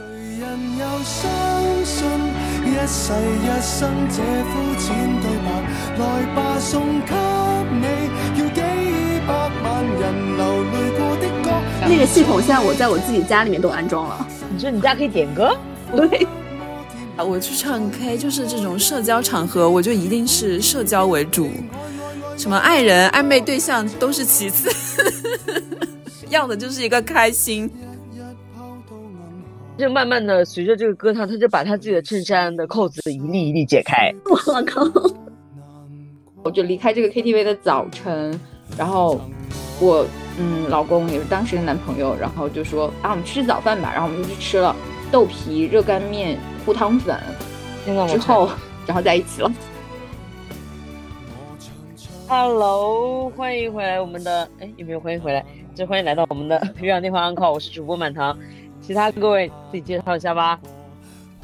谁人又相信一世一生这肤浅对白？来吧，送给你，要几百万人流泪过的歌。那个系统现在我在我自己家里面都安装了。你说你家可以点歌？对，我去唱 K 就是这种社交场合，我就一定是社交为主，什么爱人、暧昧对象都是其次，要的就是一个开心。就慢慢的随着这个歌唱，他就把他自己的衬衫的扣子一粒一粒解开。我靠！我就离开这个 KTV 的早晨，然后我嗯老公也是当时的男朋友，然后就说啊我们吃早饭吧，然后我们就去吃了豆皮、热干面、糊汤粉，之后然后在一起了。Hello，欢迎回来，我们的哎有没有欢迎回来？就欢迎来到我们的 月亮电话 uncle，我是主播满堂。其他各位自己介绍一下吧。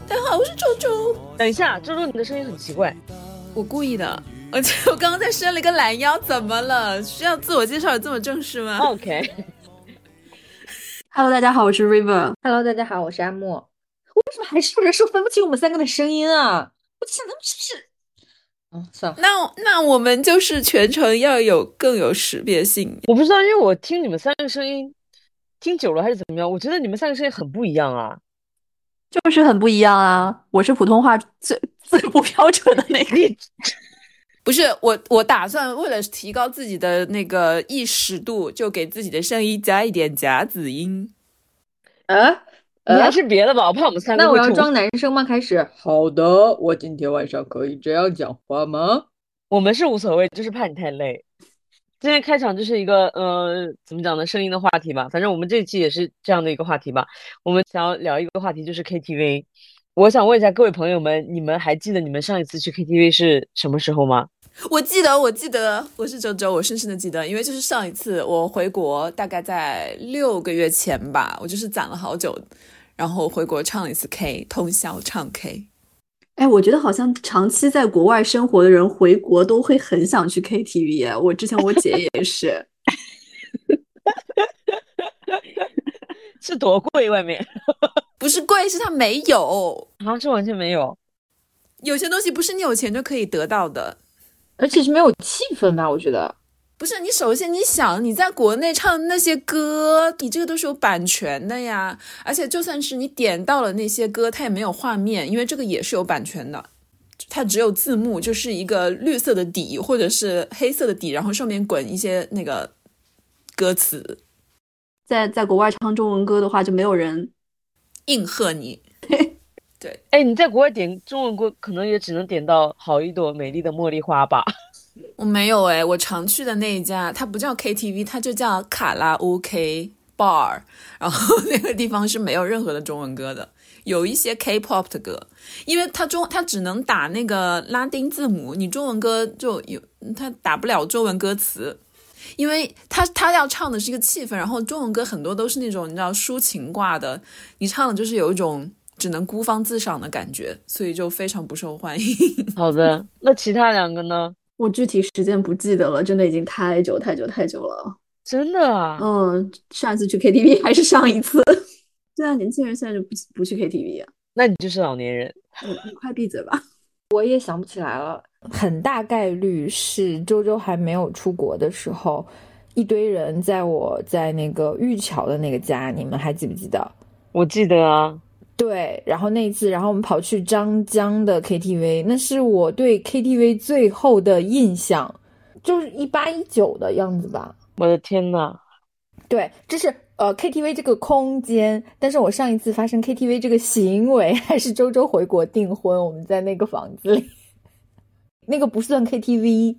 大家好，我是周周。等一下，周周，你的声音很奇怪，我故意的。而且我刚刚在伸了一个懒腰，怎么了？需要自我介绍有这么正式吗？OK。Hello，大家好，我是 River。Hello，大家好，我是阿莫。为什么还是有人说分不清我们三个的声音啊？我想他们是不是？嗯，算了。那那我们就是全程要有更有识别性。我不知道，因为我听你们三个声音。听久了还是怎么样？我觉得你们三个声音很不一样啊，就是很不一样啊！我是普通话最 最不标准的那个，不是我，我打算为了提高自己的那个意识度，就给自己的声音加一点夹子音。啊，你还是别的吧，我怕我们三个。那我要装男生吗？开始。好的，我今天晚上可以这样讲话吗？我们是无所谓，就是怕你太累。今天开场就是一个呃，怎么讲呢？声音的话题吧。反正我们这一期也是这样的一个话题吧。我们想要聊一个话题，就是 KTV。我想问一下各位朋友们，你们还记得你们上一次去 KTV 是什么时候吗？我记得，我记得，我是周周，我深深的记得，因为就是上一次我回国，大概在六个月前吧，我就是攒了好久，然后回国唱了一次 K，通宵唱 K。哎，我觉得好像长期在国外生活的人回国都会很想去 KTV。我之前我姐也是，是多贵？外面 不是贵，是它没有，啊，是完全没有。有些东西不是你有钱就可以得到的，而且是没有气氛吧？我觉得不是。你首先你想你在国内唱的那些歌，你这个都是有版权的呀。而且就算是你点到了那些歌，它也没有画面，因为这个也是有版权的。它只有字幕，就是一个绿色的底或者是黑色的底，然后上面滚一些那个歌词。在在国外唱中文歌的话，就没有人应和你。对，哎，你在国外点中文歌，可能也只能点到好一朵美丽的茉莉花吧。我没有哎，我常去的那一家，它不叫 KTV，它就叫卡拉 OK bar，然后 那个地方是没有任何的中文歌的。有一些 K-pop 的歌，因为它中它只能打那个拉丁字母，你中文歌就有它打不了中文歌词，因为它它要唱的是一个气氛，然后中文歌很多都是那种你知道抒情挂的，你唱的就是有一种只能孤芳自赏的感觉，所以就非常不受欢迎。好的，那其他两个呢？我具体时间不记得了，真的已经太久太久太久了。真的啊？嗯，上一次去 KTV 还是上一次。对啊，年轻人现在就不不去 KTV 啊。那你就是老年人。你你快闭嘴吧！我也想不起来了。很大概率是周周还没有出国的时候，一堆人在我在那个玉桥的那个家，你们还记不记得？我记得啊。对，然后那一次，然后我们跑去张江的 KTV，那是我对 KTV 最后的印象，就是一八一九的样子吧。我的天呐！对，这是呃 KTV 这个空间，但是我上一次发生 KTV 这个行为，还是周周回国订婚，我们在那个房子里，那个不算 KTV，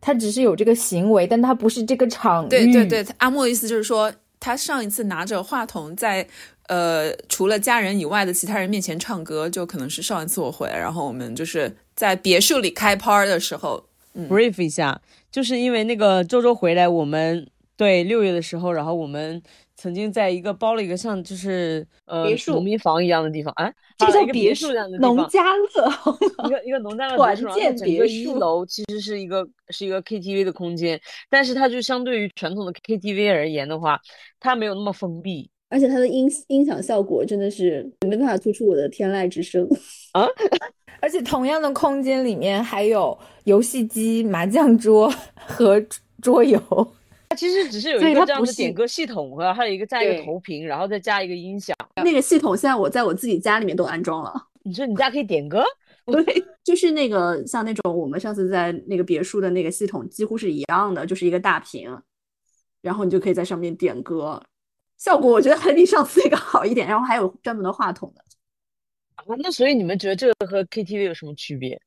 它只是有这个行为，但它不是这个场域。对对对，阿莫的意思就是说，他上一次拿着话筒在呃除了家人以外的其他人面前唱歌，就可能是上一次我回来，然后我们就是在别墅里开趴儿的时候、嗯、brief 一下，就是因为那个周周回来，我们。对，六月的时候，然后我们曾经在一个包了一个像就是呃别墅农民房一样的地方，哎，这个叫啊一个别别墅这样的地方，农家乐，一个一个农家乐团建别墅一楼其实是一个是一个 KTV 的空间，但是它就相对于传统的 KTV 而言的话，它没有那么封闭，而且它的音音响效果真的是没办法突出我的天籁之声啊。而且同样的空间里面还有游戏机、麻将桌和桌游。它其实只是有一个这样的点歌系统和还有一个加一个投屏，然后再加一个音响。那个系统现在我在我自己家里面都安装了。你说你家可以点歌？对，就是那个像那种我们上次在那个别墅的那个系统几乎是一样的，就是一个大屏，然后你就可以在上面点歌，效果我觉得还比上次那个好一点，然后还有专门的话筒的。啊，那所以你们觉得这个和 KTV 有什么区别？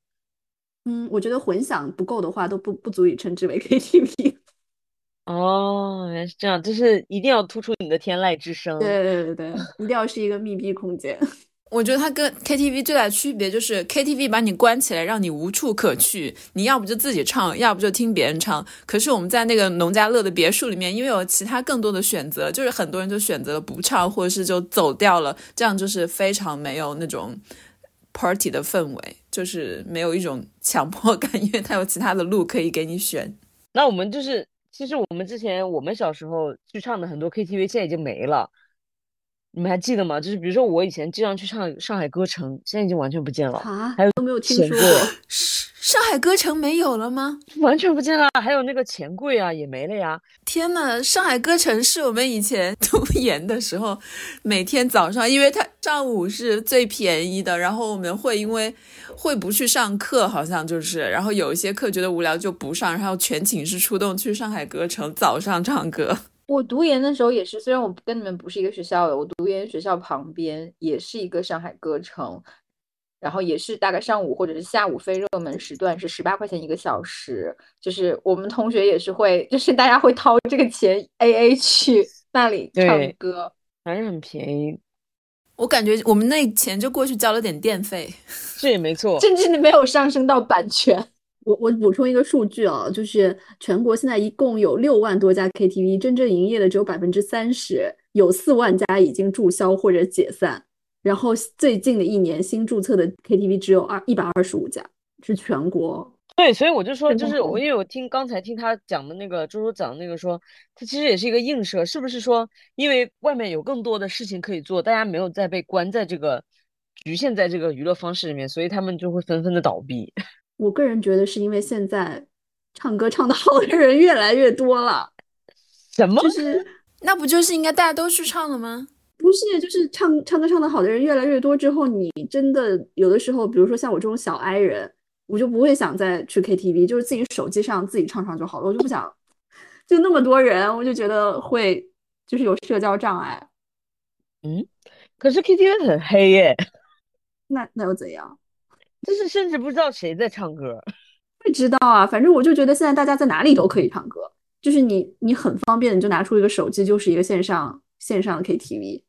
嗯，我觉得混响不够的话都不不足以称之为 KTV。哦，原来是这样，就是一定要突出你的天籁之声。对对对对，一定要是一个密闭空间。我觉得它跟 KTV 最大的区别就是 KTV 把你关起来，让你无处可去，你要不就自己唱，要不就听别人唱。可是我们在那个农家乐的别墅里面，因为有其他更多的选择，就是很多人就选择了不唱，或者是就走掉了，这样就是非常没有那种 party 的氛围，就是没有一种强迫感，因为它有其他的路可以给你选。那我们就是，其实我们之前我们小时候去唱的很多 KTV 现在已经没了，你们还记得吗？就是比如说我以前经常去唱上海歌城，现在已经完全不见了，啊，还有都没有听说过。上海歌城没有了吗？完全不见了。还有那个钱柜啊，也没了呀。天呐，上海歌城是我们以前 读研的时候，每天早上，因为它上午是最便宜的，然后我们会因为会不去上课，好像就是，然后有一些课觉得无聊就不上，然后全寝室出动去上海歌城早上唱歌。我读研的时候也是，虽然我跟你们不是一个学校的，我读研学校旁边也是一个上海歌城，然后也是大概上午或者是下午非热门时段是十八块钱一个小时，就是我们同学也是会，就是大家会掏这个钱 A A 去那里唱歌。还是很便宜，我感觉我们那钱就过去交了点电费。这也没错。甚至没有上升到版权。我我补充一个数据啊，就是全国现在一共有六万多家 KTV，真正营业的只有百分之三十，有四万家已经注销或者解散。然后最近的一年新注册的 KTV 只有二一百二十五家，是全国。对，所以我就说，就是我，因为我听刚才听他讲的那个周周讲的那个说，他其实也是一个映射，是不是说，因为外面有更多的事情可以做，大家没有再被关在这个局限在这个娱乐方式里面，所以他们就会纷纷的倒闭。我个人觉得是因为现在唱歌唱得好的人越来越多了，什么？就是那不就是应该大家都去唱了吗？不是就是唱唱歌唱得好的人越来越多之后，你真的有的时候，比如说像我这种小 I 人，我就不会想再去 KTV，就是自己手机上自己唱唱就好了，我就不想 就那么多人，我就觉得会就是有社交障碍。嗯可是 KTV 很黑耶，那那又怎样？就是甚至不知道谁在唱歌。会知道啊，反正我就觉得现在大家在哪里都可以唱歌，就是你你很方便，你就拿出一个手机，就是一个线上线上的 KTV，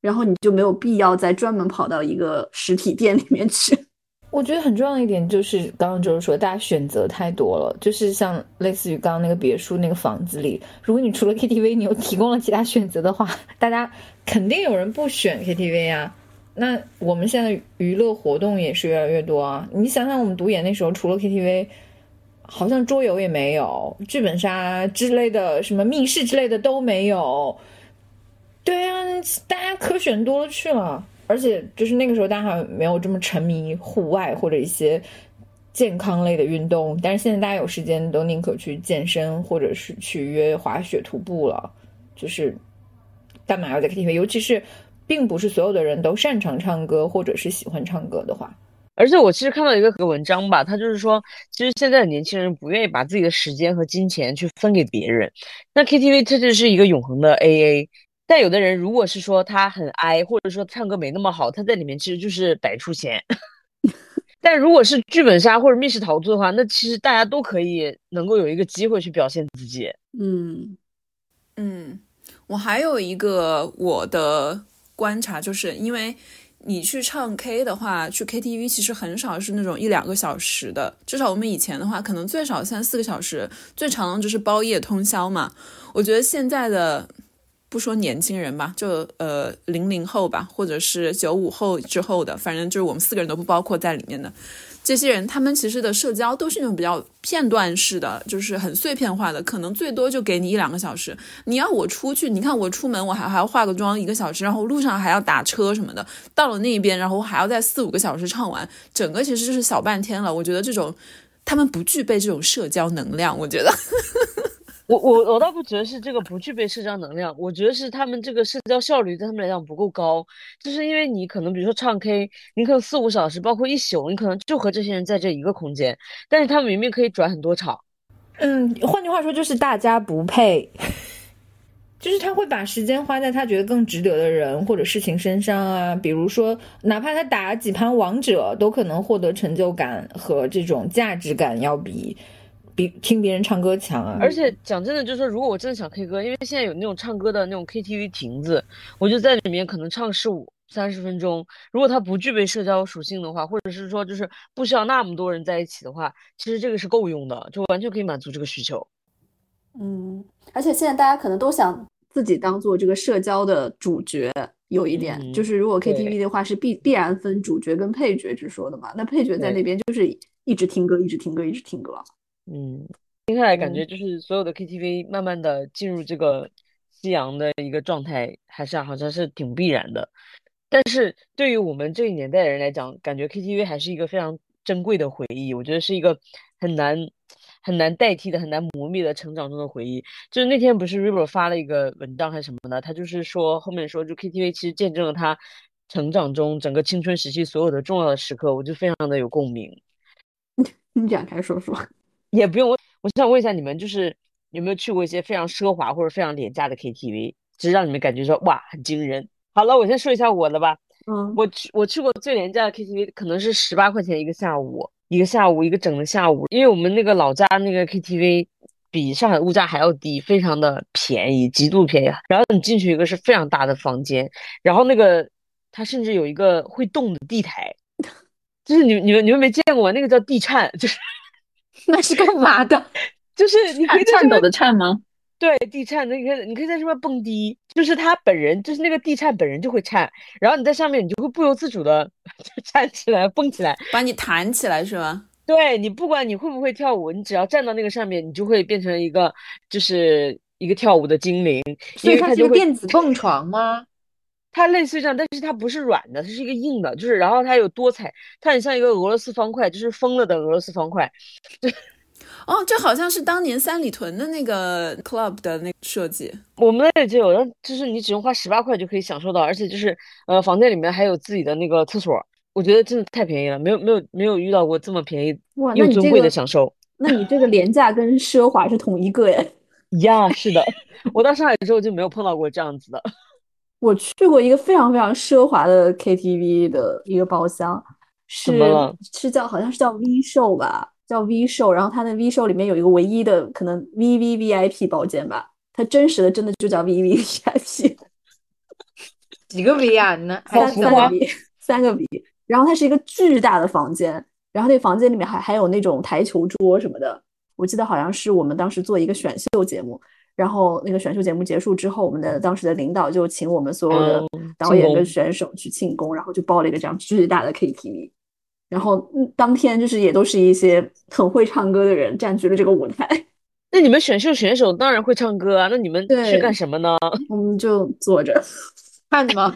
然后你就没有必要再专门跑到一个实体店里面去。我觉得很重要的一点就是，刚刚就是说，大家选择太多了，就是像类似于刚刚那个别墅那个房子里，如果你除了 KTV，你又提供了其他选择的话，大家肯定有人不选 KTV 啊。那我们现在娱乐活动也是越来越多啊。你想想，我们读研那时候，除了 KTV，好像桌游也没有，剧本杀之类的，什么密室之类的都没有。对啊，大家可选多了去了。而且就是那个时候，大家还没有这么沉迷户外或者一些健康类的运动，但是现在大家有时间都宁可去健身，或者是去约滑雪、徒步了。就是干嘛要在 KTV？尤其是并不是所有的人都擅长唱歌，或者是喜欢唱歌的话，而且我其实看到一个个文章吧，他就是说，其实现在的年轻人不愿意把自己的时间和金钱去分给别人。那 KTV 它就是一个永恒的 AA，但有的人如果是说他很 I，或者说唱歌没那么好，他在里面其实就是白出钱。但如果是剧本杀或者密室逃脱的话，那其实大家都可以能够有一个机会去表现自己。嗯，嗯，我还有一个我的观察，就是因为你去唱 K 的话，去 KTV 其实很少是那种一两个小时的，至少我们以前的话，可能最少三四个小时，最长的就是包夜通宵嘛。我觉得现在的不说年轻人吧，就呃零零后吧，或者是九五后之后的，反正就是我们四个人都不包括在里面的。这些人，他们其实的社交都是那种比较片段式的，就是很碎片化的，可能最多就给你一两个小时。你要我出去，你看我出门我还还要化个妆一个小时，然后路上还要打车什么的，到了那边，然后我还要在四五个小时唱完，整个其实就是小半天了。我觉得这种他们不具备这种社交能量，我觉得。我我我倒不觉得是这个不具备社交能量，我觉得是他们这个社交效率对他们来讲不够高，就是因为你可能比如说唱 K，你可能四五小时，包括一宿，你可能就和这些人在这一个空间，但是他们明明可以转很多场。嗯，换句话说就是大家不配，就是他会把时间花在他觉得更值得的人或者事情身上啊，比如说哪怕他打几盘王者，都可能获得成就感和这种价值感要比。比听别人唱歌强啊！而且讲真的，就是说，如果我真的想 K 歌，因为现在有那种唱歌的那种 KTV 亭子，我就在里面可能唱十五三十分钟。如果它不具备社交属性的话，或者是说就是不需要那么多人在一起的话，其实这个是够用的，就完全可以满足这个需求。嗯，而且现在大家可能都想自己当做这个社交的主角，有一点、嗯就是如果 KTV 的话是必必然分主角跟配角之说的嘛，那配角在那边就是一直听歌，一直听歌，一直听歌。嗯，听下来感觉就是所有的 KTV 慢慢的进入这个夕阳的一个状态，还是好像是挺必然的。但是对于我们这一年代的人来讲，感觉 KTV 还是一个非常珍贵的回忆，我觉得是一个很难很难代替的、很难磨灭的成长中的回忆。就是那天不是 River 发了一个文章还是什么的，他就是说后面说就 KTV 其实见证了他成长中整个青春时期所有的重要的时刻，我就非常的有共鸣。你展开说说。也不用问，我想问一下你们，就是有没有去过一些非常奢华或者非常廉价的 KTV，只是让你们感觉说哇很惊人。好了，我先说一下我的吧。嗯，我去我去过最廉价的 KTV，可能是十八块钱一个下午，一个下午一个整的下午，因为我们那个老家那个 KTV 比上海物价还要低，非常的便宜，极度便宜。然后你进去一个是非常大的房间，然后那个它甚至有一个会动的地台，就是你你们你们没见过？那个叫地颤，就是 那是干嘛的？就是你可以颤抖的颤吗？对，地颤，那个你可以在上面蹦迪，就是他本人，就是那个地颤本人就会颤，然后你在上面，你就会不由自主的 就颤起来、蹦起来。把你弹起来是吗？对你，不管你会不会跳舞，你只要站到那个上面，你就会变成一个就是一个跳舞的精灵，所以它是个电子蹦床吗？它类似于这样，但是它不是软的，它是一个硬的，就是然后它有多彩，它很像一个俄罗斯方块，就是疯了的俄罗斯方块。哦，这好像是当年三里屯的那个 club 的那个设计。我们那里就有，但就是你只用花十八块就可以享受到，而且就是呃，房间里面还有自己的那个厕所，我觉得真的太便宜了，没有没有没有遇到过这么便宜哇，那又尊贵的享受。那你这个廉价跟奢华是同一个耶。呀，是的，我到上海之后就没有碰到过这样子的。我去过一个非常非常奢华的 KTV 的一个包厢，是是叫好像是叫 V 秀吧，叫 V 秀。然后它的 V 秀里面有一个唯一的可能 VVVIP 包间吧，它真实的真的就叫 VVVIP，几个 V 啊？那 还三是三个 V，三个 V。然后它是一个巨大的房间，然后那房间里面还还有那种台球桌什么的。我记得好像是我们当时做一个选秀节目，然后那个选秀节目结束之后，我们的当时的领导就请我们所有的嗯导演跟选手去庆功，然后就包了一个这样巨大的 KTV，然后嗯当天就是也都是一些很会唱歌的人占据了这个舞台，那你们选秀选手当然会唱歌啊，那你们去对干什么呢？我们就坐着，看吗？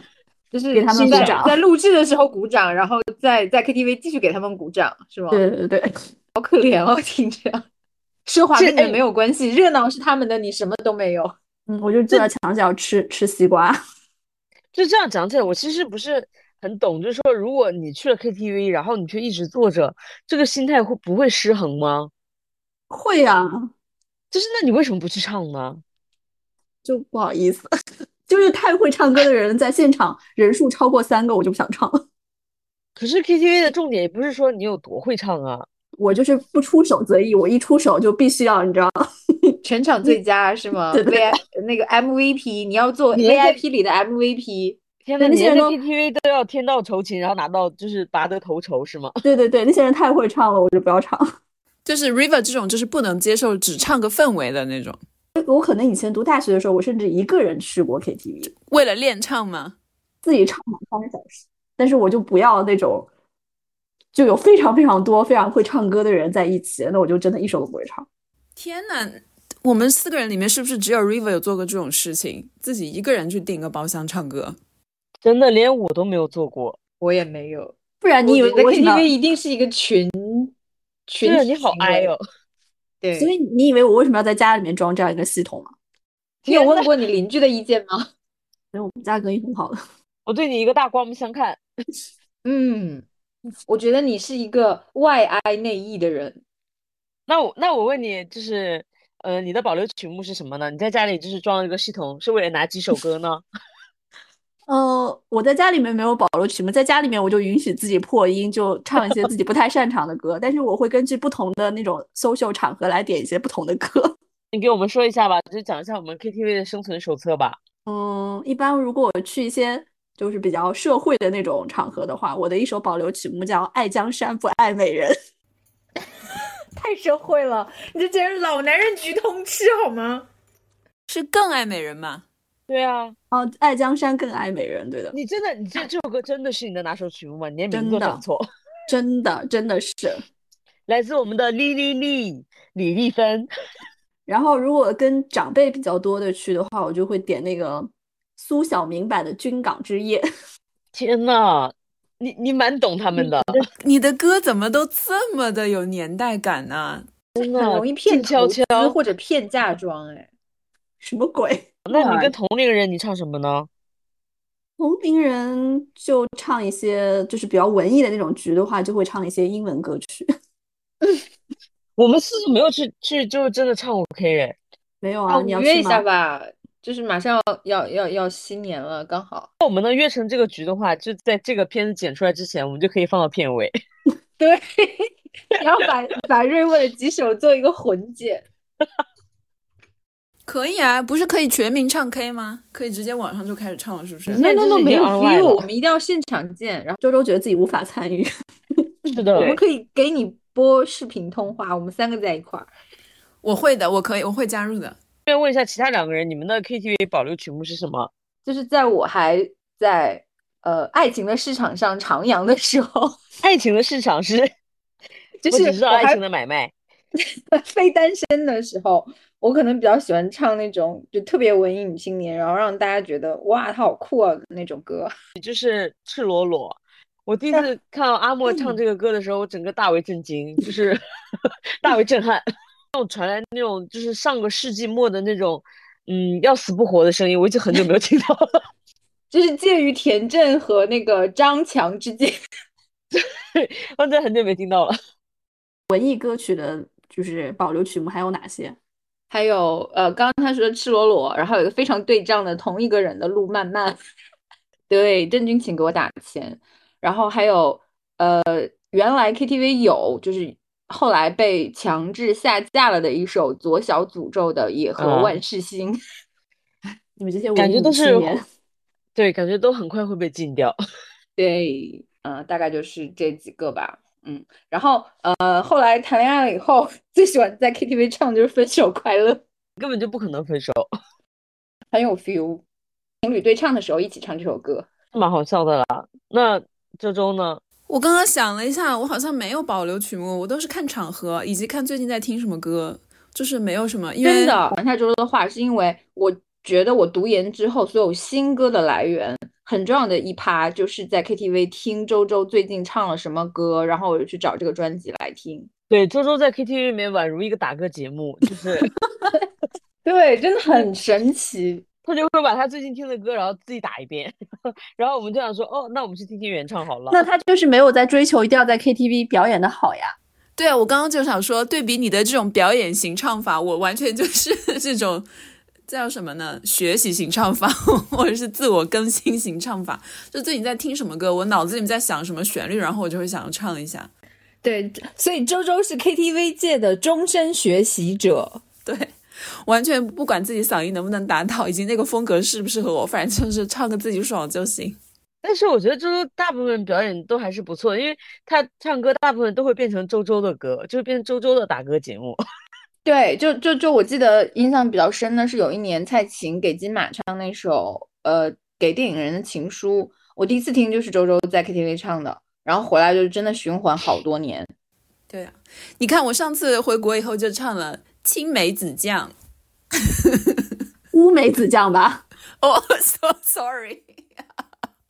就是给他们在鼓掌在录制的时候鼓掌，然后在在 KTV 继续给他们鼓掌，是吗？对对对，好可怜哦，听着。奢华这跟你没有关系，热闹是他们的，你什么都没有。嗯，我就坐在墙角吃吃西瓜，就这样讲起来，我其实不是很懂，就是说，如果你去了 KTV，然后你却一直坐着，这个心态会不会失衡吗？会呀、就是那你为什么不去唱呢？就不好意思，就是太会唱歌的人在现场人数超过三个，我就不想唱了。可是 KTV 的重点也不是说你有多会唱啊，我就是不出手则已，我一出手就必须要，你知道吗？全场最佳是吗对对？V 那个 MVP，你要做 VIP 里的 MVP。天那些人 KTV 都要天道酬勤，然后拿到就是拔得头筹是吗？对对对，那些人太会唱了，我就不要唱。就是 River 这种，就是不能接受只唱个氛围的那种。我可能以前读大学的时候，我甚至一个人去过 KTV，为了练唱吗？自己唱满三个小时。但是我就不要那种，就有非常非常多非常会唱歌的人在一起，那我就真的一首都不会唱。天呐，我们四个人里面是不是只有 River 有做过这种事情，自己一个人去订个包厢唱歌？真的连我都没有做过。我也没有。不然你以为 KTV 一定是一个群群对，体你好行为哀哦。对，所以你以为我为什么要在家里面装这样一个系统吗？你有问过你邻居的意见吗？因为我们家隔音很好的。我对你一个大刮目相看。嗯，我觉得你是一个外哀内抑的人。那我那我问你，就是呃，你的保留曲目是什么呢？你在家里就是装了一个系统，是为了哪几首歌呢？呃，我在家里面没有保留曲目，在家里面我就允许自己破音，就唱一些自己不太擅长的歌，但是我会根据不同的那种 social 场合来点一些不同的歌。你给我们说一下吧，就讲一下我们 KTV 的生存手册吧。嗯，一般如果我去一些就是比较社会的那种场合的话，我的一首保留曲目叫《爱江山不爱美人》。太社会了，你这简直老男人局通吃好吗？是更爱美人吗？对啊，哦，爱江山更爱美人，对的，你真的，你这这首歌真的是你的哪首曲目吗？你连名字都讲错。真的真的是。来自我们的李丽丽李丽芬，然后如果跟长辈比较多的去的话，我就会点那个苏小明版的《军港之夜》。天呐，你你蛮懂他们的，你的歌怎么都这么的有年代感呢、真的很容易骗悄悄。或者骗嫁妆，哎，什么鬼？那你跟同龄人你唱什么呢？同龄人就唱一些就是比较文艺的那种局的话，就会唱一些英文歌曲。我们四个没有去去，就是真的唱过 K 哎。没有啊，啊，你要约一去吗？下吧，就是马上要要要要新年了，刚好。那我们能约成这个局的话，就在这个片子剪出来之前，我们就可以放到片尾。对，然后把把瑞沃的几首做一个混剪。可以啊，不是可以全民唱 K 吗？可以直接网上就开始唱了，是不是？那那那没有 online view，我们一定要现场见。然后周周觉得自己无法参与，是的我，们可以给你播视频通话，我们三个在一块儿。我会的，我可以，我会加入的。顺便问一下其他两个人，你们的 KTV 保留曲目是什么？就是在我还在呃爱情的市场上徜徉的时候，爱情的市场是，就是我只知道爱情的买卖。非单身的时候，我可能比较喜欢唱那种就特别文艺女青年，然后让大家觉得哇，她好酷啊那种歌。就是赤裸裸。我第一次看到阿莫唱这个歌的时候，我整个大为震惊，就是大为震撼。那种传来那种就是上个世纪末的那种，嗯，要死不活的声音，我已经很久没有听到了。就是介于田震和那个张强之间。对我真的很久没听到了。文艺歌曲的就是保留曲目还有哪些？还有呃，刚刚他说的赤裸裸，然后有一个非常对仗的同一个人的路漫漫，对，郑钧请给我打钱。然后还有呃，原来 KTV 有，就是后来被强制下架了的一首左小诅咒的《野河啊万事兴》你们这些感觉都是，对，感觉都很快会被禁掉。对，嗯、大概就是这几个吧。嗯，然后呃，后来谈恋爱了以后，最喜欢在 KTV 唱就是《分手快乐》，根本就不可能分手，很有 feel。情侣对唱的时候一起唱这首歌。蛮好笑的啦。那这周呢？我刚刚想了一下，我好像没有保留曲目，我都是看场合以及看最近在听什么歌，就是没有什么，因为真的，传下周周的话，是因为我觉得我读研之后，所有新歌的来源很重要的一趴，就是在 KTV 听周周最近唱了什么歌，然后我就去找这个专辑来听。对，周周在 KTV 里面宛如一个打歌节目，就是 对，真的很神奇。他就会把他最近听的歌，然后自己打一遍，然后我们就想说，哦，那我们去听听原唱好了。那他就是没有在追求一定要在 KTV 表演的好呀。对啊，我刚刚就想说，对比你的这种表演型唱法，我完全就是 这种叫什么呢？学习型唱法，或者是自我更新型唱法。就最近在听什么歌，我脑子里面在想什么旋律，然后我就会想要唱一下。对，所以周周是 KTV 界的终身学习者。对，完全不管自己嗓音能不能达到，以及那个风格适不适合我，反正就是唱个自己爽就行。但是我觉得周周大部分表演都还是不错的，因为他唱歌大部分都会变成周周的歌，就是变成周周的打歌节目。对，就就就我记得印象比较深的是有一年蔡琴给金马唱那首呃给电影人的情书，我第一次听就是周周在 KTV 唱的，然后回来就真的循环好多年。对啊，你看我上次回国以后就唱了《青梅子酱》。乌梅子酱吧？哦，so sorry，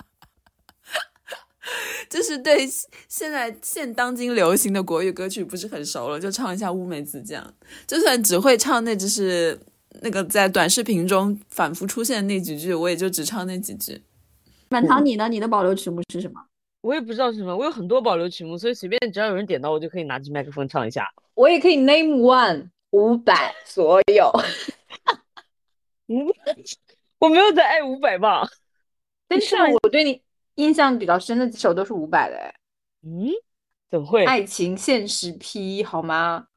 就是对现在现当今流行的国语歌曲不是很熟了，就唱一下乌梅子酱。就算只会唱那只是那个在短视频中反复出现的那几句，我也就只唱那几句。满堂，你呢？你的保留曲目是什么？我也不知道是什么，我有很多保留曲目，所以随便只要有人点到，我就可以拿起麦克风唱一下。我也可以 name one 五百所有。五，我没有在爱五百吧？但是我对你印象比较深的几首都是五百的，哎，嗯，怎么会？爱情现实 P 好吗？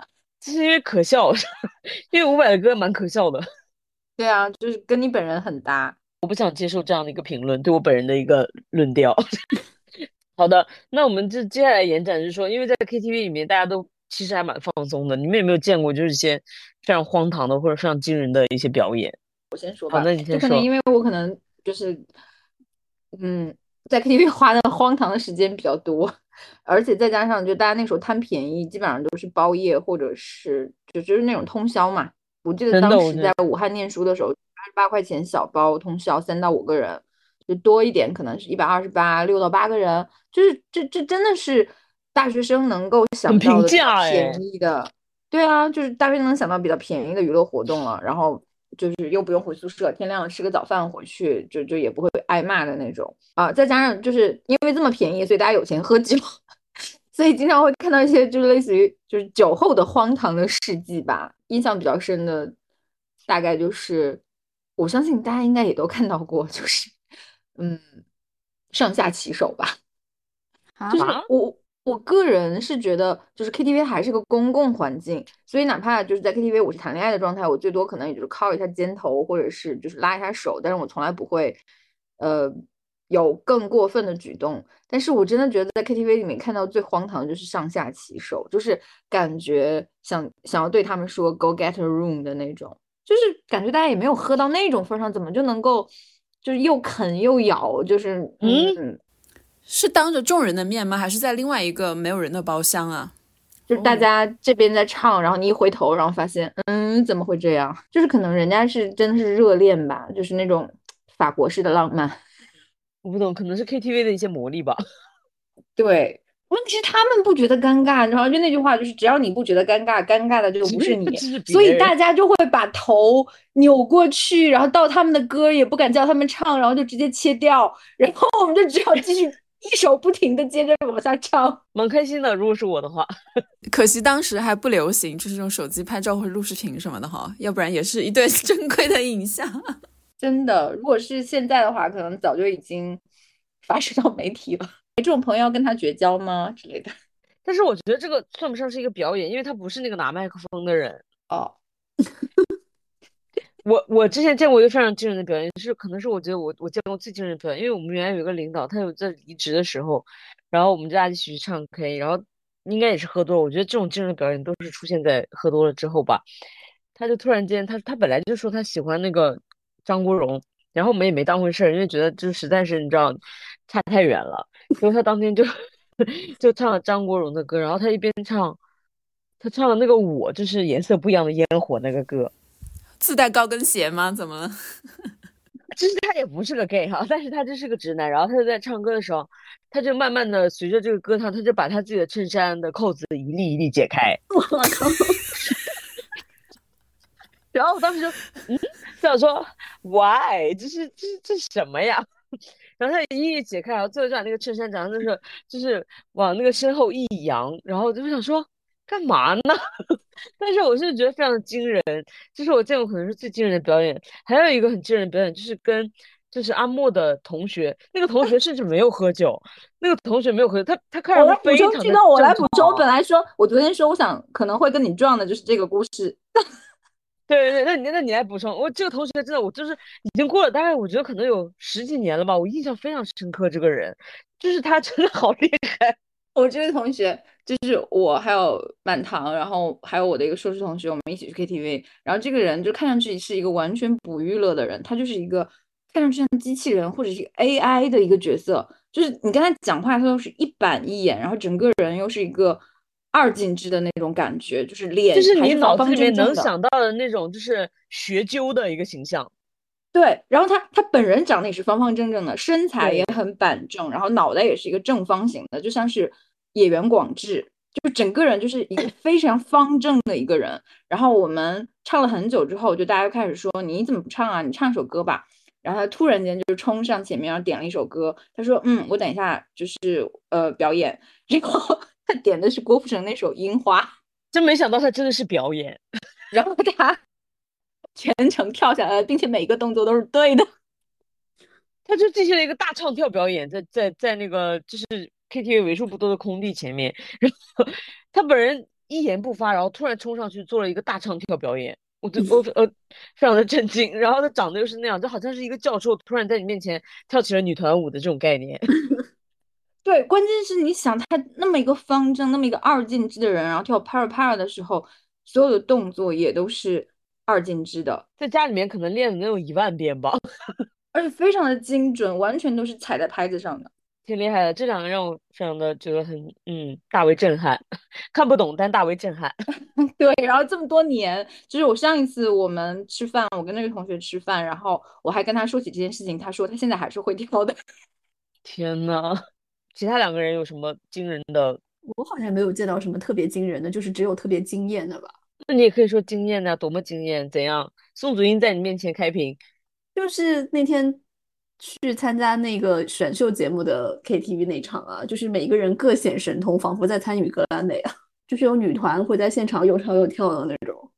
这是因为可笑，因为伍佰的歌蛮可笑的。对啊，就是跟你本人很搭。我不想接受这样的一个评论，对我本人的一个论调。好的，那我们就接下来延展，就是说，因为在 KTV 里面，大家都其实还蛮放松的。你们有没有见过就是一些非常荒唐的或者非常惊人的一些表演？我先说吧，那你先说。可能因为我可能就是，嗯，在 KTV 花的荒唐的时间比较多，而且再加上就大家那时候贪便宜，基本上都是包夜或者是就就是那种通宵嘛。我记得当时在武汉念书的时候，八十八块钱小包通宵，三到五个人。就多一点，可能是一百二十八，六到八个人，就是这这真的是大学生能够想到的便宜的，对啊，就是大学生能想到比较便宜的娱乐活动了。然后就是又不用回宿舍，天亮了吃个早饭回去，就就也不会挨骂的那种啊。再加上就是因为这么便宜，所以大家有钱喝酒，所以经常会看到一些就是类似于就是酒后的荒唐的事迹吧。印象比较深的大概就是，我相信大家应该也都看到过，就是。嗯，上下其手吧，就是我我个人是觉得，就是 KTV 还是个公共环境，所以哪怕就是在 KTV 我是谈恋爱的状态，我最多可能也就是靠一下肩头，或者是就是拉一下手，但是我从来不会，呃，有更过分的举动。但是我真的觉得在 KTV 里面看到最荒唐的就是上下其手，就是感觉想想要对他们说 “Go get a room” 的那种，就是感觉大家也没有喝到那种份上，怎么就能够？就是又啃又咬，就是嗯，是当着众人的面吗？还是在另外一个没有人的包厢啊？就是大家这边在唱，然后你一回头，然后发现，嗯，怎么会这样？就是可能人家是真的是热恋吧，就是那种法国式的浪漫。我不懂，可能是 KTV 的一些魔力吧。对。问题是他们不觉得尴尬，然后就那句话就是只要你不觉得尴尬，尴尬的就不是你，所以大家就会把头扭过去，然后到他们的歌也不敢叫他们唱，然后就直接切掉，然后我们就只好继续一首不停的接着往下唱，蛮开心的。如果是我的话，可惜当时还不流行，就是用手机拍照或者录视频什么的哈，要不然也是一段 珍贵的影像。真的，如果是现在的话，可能早就已经发射到媒体了。这种朋友要跟他绝交吗之类的？但是我觉得这个算不上是一个表演，因为他不是那个拿麦克风的人哦。我我之前见过一个非常惊人的表演，是可能是我觉得我我见过最惊人的表演，因为我们原来有一个领导，他有在离职的时候，然后我们大家一起去唱 K，然后应该也是喝多了。我觉得这种惊人的表演都是出现在喝多了之后吧。他就突然间，他他本来就说他喜欢那个张国荣，然后我们也没当回事儿，因为觉得就实在是你知道差太远了。所以他当天就 就唱了张国荣的歌，然后他一边唱，他唱了那个我就是颜色不一样的烟火那个歌，自带高跟鞋吗？怎么了？其实他也不是个 gay 哈，但是他就是个直男。然后他就在唱歌的时候，他就慢慢的随着这个歌唱，他就把他自己的衬衫的扣子一粒一粒解开。我靠！然后我当时就嗯，想说 why？这是这是这什么呀？然后他一一解开，然后最后就把那个衬衫，然后就是就是往那个身后一扬，然后就想说干嘛呢？但是我是觉得非常惊人，就是我见过可能是最惊人的表演。还有一个很惊人的表演，就是跟就是阿莫的同学，那个同学甚至没有喝酒，那个同学没有喝酒，他他看着非常。我来补充，我本来说我昨天说我想可能会跟你撞的就是这个故事。对对对，那你那你来补充。我这个同学真的，我就是已经过了大概，我觉得可能有十几年了吧。我印象非常深刻，这个人就是他真的好厉害。我这位同学就是我还有满堂，然后还有我的一个硕士同学，我们一起去 KTV。然后这个人就看上去是一个完全不娱乐的人，他就是一个看上去像机器人或者是 AI 的一个角色。就是你跟他讲话，他都是一板一眼，然后整个人又是一个二进制的那种感觉，就是脸就是你脑子里。面能想到的那种，就是学究的一个形象。对，然后他他本人长得也是方方正正的，身材也很板正，然后脑袋也是一个正方形的，就像是野原广志，就是整个人就是一个非常方正的一个人。然后我们唱了很久之后，就大家开始说你怎么不唱啊？你唱首歌吧。然后他突然间就冲上前面，然后点了一首歌，他说：“嗯，我等一下就是呃表演。”然后他点的是郭富城那首《樱花》，真没想到他真的是表演，然后他 全程跳下来，并且每一个动作都是对的。他就进行了一个大唱跳表演，在在在那个就是 KTV 为数不多的空地前面，然后他本人一言不发，然后突然冲上去做了一个大唱跳表演，我就我呃非常的震惊。然后他长得又是那样，就好像是一个教授突然在你面前跳起了女团舞的这种概念。对，关键是你想他那么一个方正、那么一个二进制的人，然后跳 para para 的时候，所有的动作也都是二进制的，在家里面可能练了能有一万遍吧，而且非常的精准，完全都是踩在拍子上的。挺厉害的。这两个让我非常的觉得很嗯大为震撼，看不懂但大为震撼。对，然后这么多年，就是我上一次我们吃饭，我跟那个同学吃饭，然后我还跟他说起这件事情，他说他现在还是会跳的。天呐，其他两个人有什么惊人的？我好像没有见到什么特别惊人的，就是只有特别惊艳的吧。那你也可以说惊艳呐，多么惊艳？怎样？宋祖英在你面前开屏，就是那天去参加那个选秀节目的 KTV 那场啊，就是每个人各显神通，仿佛在参与格莱美啊，就是有女团会在现场又唱又跳的那种。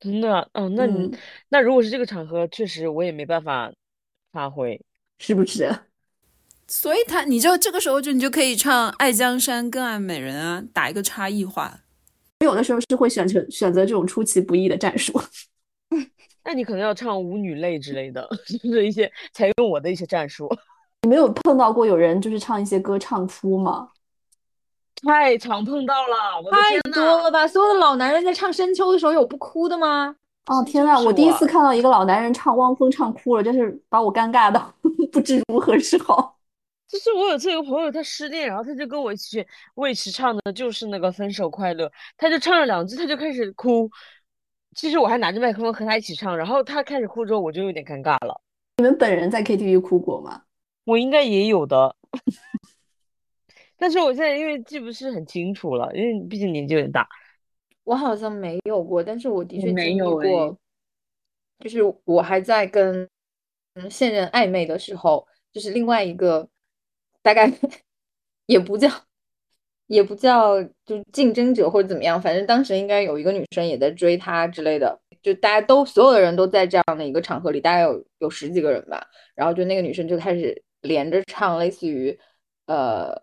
真的，哦，那你、嗯那如果是这个场合，确实我也没办法发挥。是不是？所以他你就这个时候就你就可以唱《爱江山更爱美人》啊，打一个差异化。我有的时候是会选择选择这种出其不意的战术。那你可能要唱《舞女泪》之类的，就是一些采用我的一些战术。你没有碰到过有人就是唱一些歌唱哭吗？太常碰到了，我的太！多了吧？所有的老男人在唱《深秋》的时候有不哭的吗？哦天呐呐，我第一次看到一个老男人唱汪峰唱哭了，真是把我尴尬到 不知如何是好。就是我有次有个朋友他失恋，然后他就跟我一起去为其唱的就是那个《分手快乐》，他就唱了两句，他就开始哭。其实我还拿着麦克风和他一起唱，然后他开始哭之后，我就有点尴尬了。你们本人在 KTV 哭过吗？我应该也有的，但是我现在因为记不是很清楚了，因为毕竟年纪有点大。我好像没有过，但是我的确经历没有过，就是我还在跟嗯现任暧昧的时候，就是另外一个大概 也不叫也不叫就是竞争者或者怎么样，反正当时应该有一个女生也在追他之类的，就大家都所有的人都在这样的一个场合里，大概有有十几个人吧，然后就那个女生就开始连着唱，类似于呃，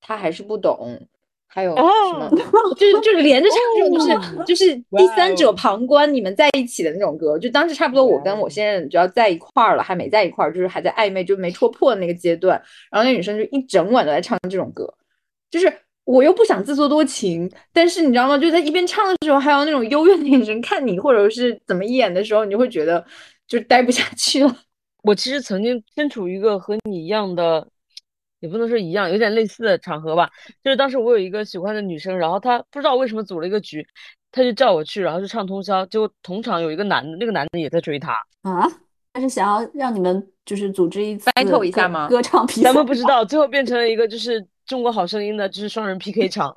他还是不懂。还有什么？哦就是就是连着唱这种，就是哦就是第三者旁观你们在一起的那种歌。就当时差不多我跟我现任就要在一块儿了，还没在一块儿，就是还在暧昧，就没戳破的那个阶段。然后那女生就一整晚都在唱这种歌，就是我又不想自作多情，但是你知道吗？就在一边唱的时候，还有那种幽怨的眼神看你，或者是怎么一眼的时候，你就会觉得就待不下去了。我其实曾经身处一个和你一样的，也不能说一样，有点类似的场合吧。就是当时我有一个喜欢的女生，然后她不知道为什么组了一个局，她就叫我去，然后就唱通宵。结果同场有一个男的，那个男的也在追她。啊？他是想要让你们就是组织一次 battle 一下吗歌唱比赛？咱们不知道，最后变成了一个就是中国好声音的，就是双人 PK 场。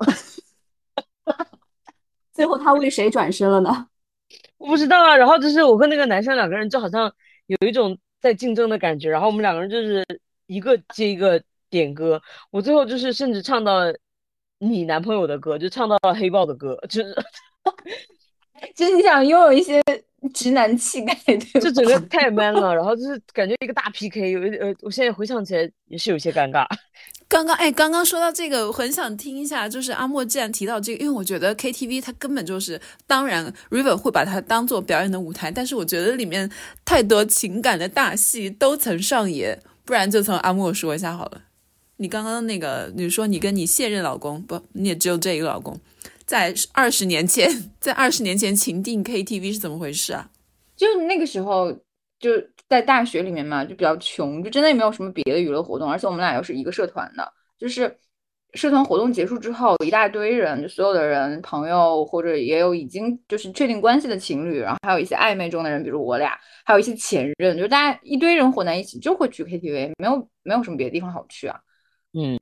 最后他为谁转身了呢？我不知道啊。然后就是我跟那个男生两个人就好像有一种在竞争的感觉，然后我们两个人就是一个接一个点歌。我最后就是甚至唱到了你男朋友的歌，就唱到了黑豹的歌，就是就是你想拥有一些直男气概，对吧？就整个太 man 了。然后就是感觉一个大 PK，有一点呃，我现在回想起来也是有些尴尬。刚刚哎，刚刚说到这个，我很想听一下，就是阿莫既然提到这个，因为我觉得 KTV 它根本就是，当然 River 会把它当做表演的舞台，但是我觉得里面太多情感的大戏都曾上演，不然就从阿莫说一下好了。你刚刚那个，你说你跟你现任老公不，你也只有这一个老公，在二十年前，在二十年前情定 KTV 是怎么回事啊？就那个时候就在大学里面嘛，就比较穷，就真的也没有什么别的娱乐活动，而且我们俩又是一个社团的，就是社团活动结束之后，一大堆人，就所有的人，朋友或者也有已经就是确定关系的情侣，然后还有一些暧昧中的人，比如我俩，还有一些前任，就大家一堆人混在一起，就会去 KTV，没有没有什么别的地方好去啊。嗯，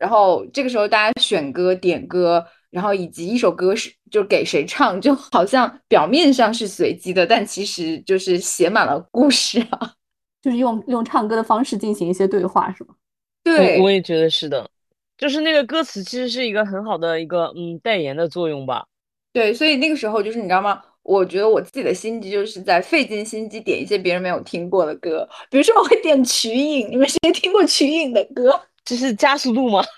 然后这个时候大家选歌、点歌，然后以及一首歌是就给谁唱，就好像表面上是随机的，但其实就是写满了故事啊。就是用用唱歌的方式进行一些对话，是吗？对，我我也觉得是的，就是那个歌词其实是一个很好的一个嗯代言的作用吧。对，所以那个时候就是你知道吗？我觉得我自己的心机就是在费尽心机点一些别人没有听过的歌，比如说我会点瞿颖，你们谁听过瞿颖的歌？这是加速度吗？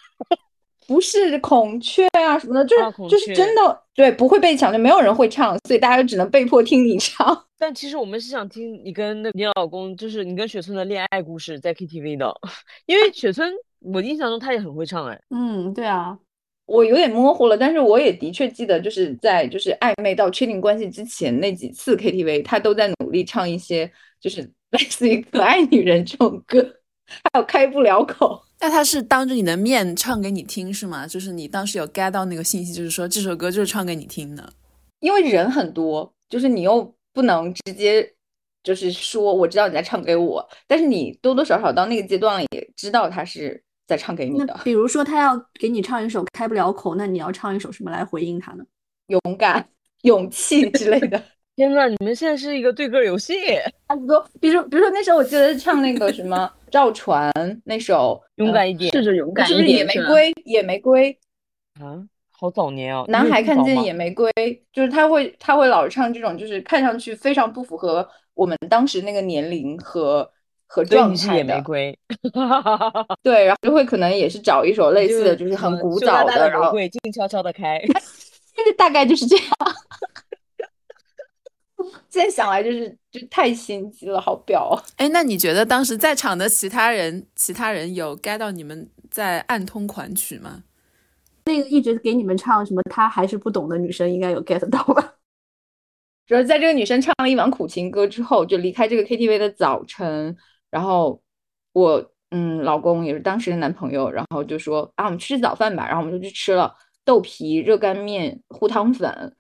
不是孔雀啊什么的，就是、啊就是真的对，不会被抢，就没有人会唱，所以大家就只能被迫听你唱。但其实我们是想听你跟那你老公，就是你跟雪村的恋爱故事，在 KTV 的，因为雪村我印象中他也很会唱哎。嗯，对啊，我有点模糊了，但是我也的确记得，就是在就是暧昧到确定关系之前那几次 KTV，他都在努力唱一些就是类似于可爱女人这种歌，还有开不了口。那他是当着你的面唱给你听是吗？就是你当时有 get 到那个信息，就是说这首歌就是唱给你听的。因为人很多，就是你又不能直接就是说我知道你在唱给我，但是你多多少少到那个阶段了，也知道他是在唱给你的。比如说他要给你唱一首开不了口，那你要唱一首什么来回应他呢？勇敢、勇气之类的。天呐，你们现在是一个对歌游戏，差不多，比如说，比如说那时候我记得唱那个什么赵传那首勇敢一点试着勇敢是不是野一点，是吧玫瑰？野玫瑰，啊！好早年哦，男孩看见野玫瑰，就是他会他会老是唱这种，就是看上去非常不符合我们当时那个年龄和和状态你是野玫。瑰，对，然后就会可能也是找一首类似的，就就是很古早的，然后玫瑰静悄悄的开。就是大概就是这样。现在想来就是就太心机了，好婊啊！哎，那你觉得当时在场的其他人，其他人有 get 到你们在暗通款曲吗？那个一直给你们唱什么他还是不懂的女生应该有 get 到吧？主要在这个女生唱了一晚苦情歌之后，就离开这个 KTV 的早晨，然后我嗯老公也是当时的男朋友，然后就说啊我们吃早饭吧，然后我们就去吃了豆皮、热干面、糊汤粉，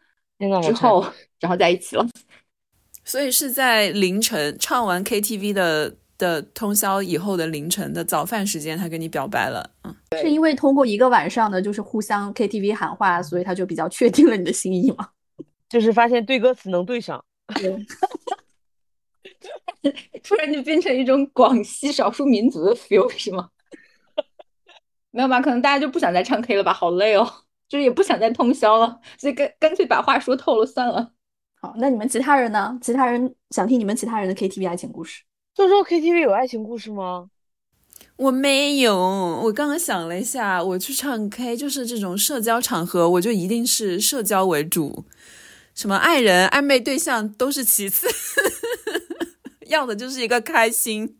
天呐，之后然后在一起了。所以是在凌晨唱完 KTV 的的通宵以后的凌晨的早饭时间，他跟你表白了。嗯，是因为通过一个晚上的就是互相 KTV 喊话，所以他就比较确定了你的心意嘛？就是发现对歌词能对上。对，突然就变成一种广西少数民族的 feel 是吗？没有吧？可能大家就不想再唱 K 了吧，好累哦，就是也不想再通宵了，所以干干脆把话说透了算了。好，那你们其他人呢？其他人想听你们其他人的 KTV 爱情故事。就说 KTV 有爱情故事吗？我没有，我刚刚想了一下，我去唱 K 就是这种社交场合，我就一定是社交为主，什么爱人、暧昧对象都是其次，要的就是一个开心，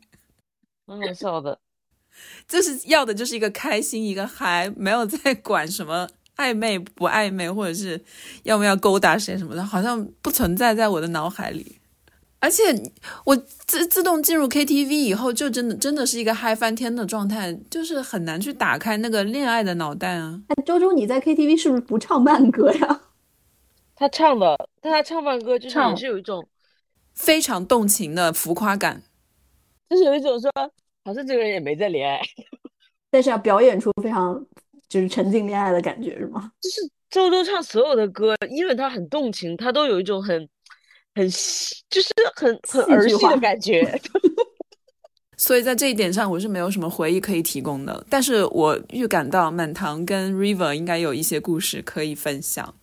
很好笑的。就是要的就是一个开心，一个嗨，没有在管什么暧昧不暧昧，或者是要不要勾搭谁什么的，好像不存在在我的脑海里。而且我自自动进入 KTV 以后，就真的真的是一个嗨翻天的状态，就是很难去打开那个恋爱的脑袋啊。哎，周周，你在 KTV 是不是不唱慢歌呀？他唱的，但他唱慢歌就是也是有一种，非常动情的浮夸感，就是有一种说，好像这个人也没在恋爱，但是要表演出非常就是沉浸恋爱的感觉，是吗？就是周周唱所有的歌，因为他很动情，他都有一种很很就是很很儿戏的感觉。所以在这一点上我是没有什么回忆可以提供的。但是我预感到满堂跟 River 应该有一些故事可以分享。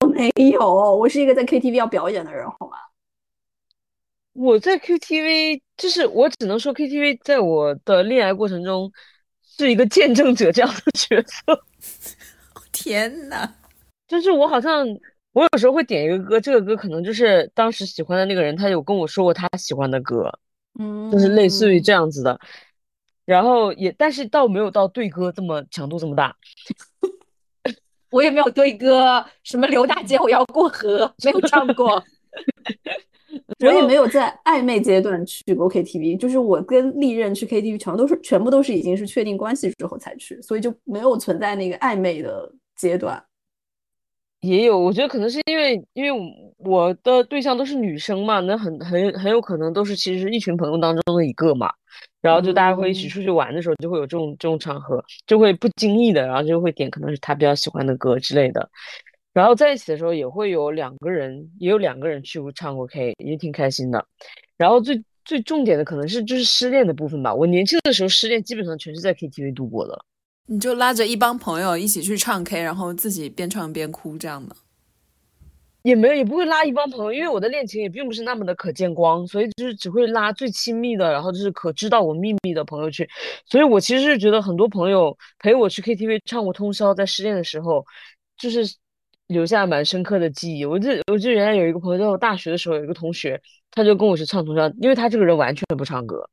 我没有，我是一个在 KTV 要表演的人，好吗？我在 KTV，就是我只能说 KTV 在我的恋爱过程中是一个见证者这样的角色。天呐！就是我好像我有时候会点一个歌，这个歌可能就是当时喜欢的那个人，他有跟我说过他喜欢的歌，嗯，就是类似于这样子的。然后也但是倒没有到对歌这么强度这么大。我也没有对歌，什么刘大 姐我要过河，没有唱过。我也没有在暧昧阶段去过 KTV，就是我跟历任去 KTV 全都是全部都是已经是确定关系之后才去，所以就没有存在那个暧昧的阶段。也有，我觉得可能是因为因为我的对象都是女生嘛，那很很很有可能都是其实是一群朋友当中的一个嘛，然后就大家会一起出去玩的时候，就会有这种这种场合，就会不经意的，然后就会点可能是他比较喜欢的歌之类的，然后在一起的时候也会有两个人，也有两个人去唱过 K，也挺开心的。然后最最重点的可能是就是失恋的部分吧，我年轻的时候失恋基本上全是在 KTV 度过的。你就拉着一帮朋友一起去唱 K，然后自己边唱边哭这样的，也没有，也不会拉一帮朋友，因为我的恋情也并不是那么的可见光，所以就是只会拉最亲密的，然后就是可知道我秘密的朋友去。所以我其实是觉得很多朋友陪我去 KTV 唱过通宵，在失恋的时候，就是留下蛮深刻的记忆。我记我记得原来有一个朋友，在我大学的时候有一个同学，他就跟我去唱通宵，因为他这个人完全不唱歌。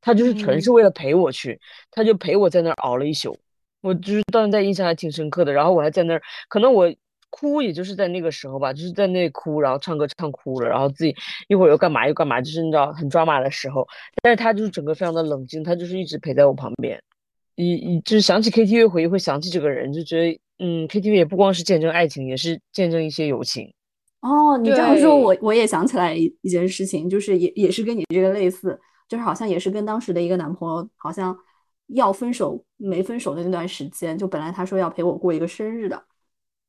他就是纯是为了陪我去，他就陪我在那儿熬了一宿，我就是到现在印象还挺深刻的。然后我还在那儿，可能我哭也就是在那个时候吧，就是在那哭，然后唱歌唱哭了，然后自己一会儿又干嘛又干嘛，就是你知道很抓马的时候。但是他就是整个非常的冷静，他就是一直陪在我旁边。一一就是想起 KTV 回忆，会想起这个人，就觉得嗯，KTV 也不光是见证爱情，也是见证一些友情。哦，你这样说，我我也想起来一一件事情，就是也也是跟你这个类似。就是好像也是跟当时的一个男朋友，好像要分手没分手的那段时间，就本来他说要陪我过一个生日的，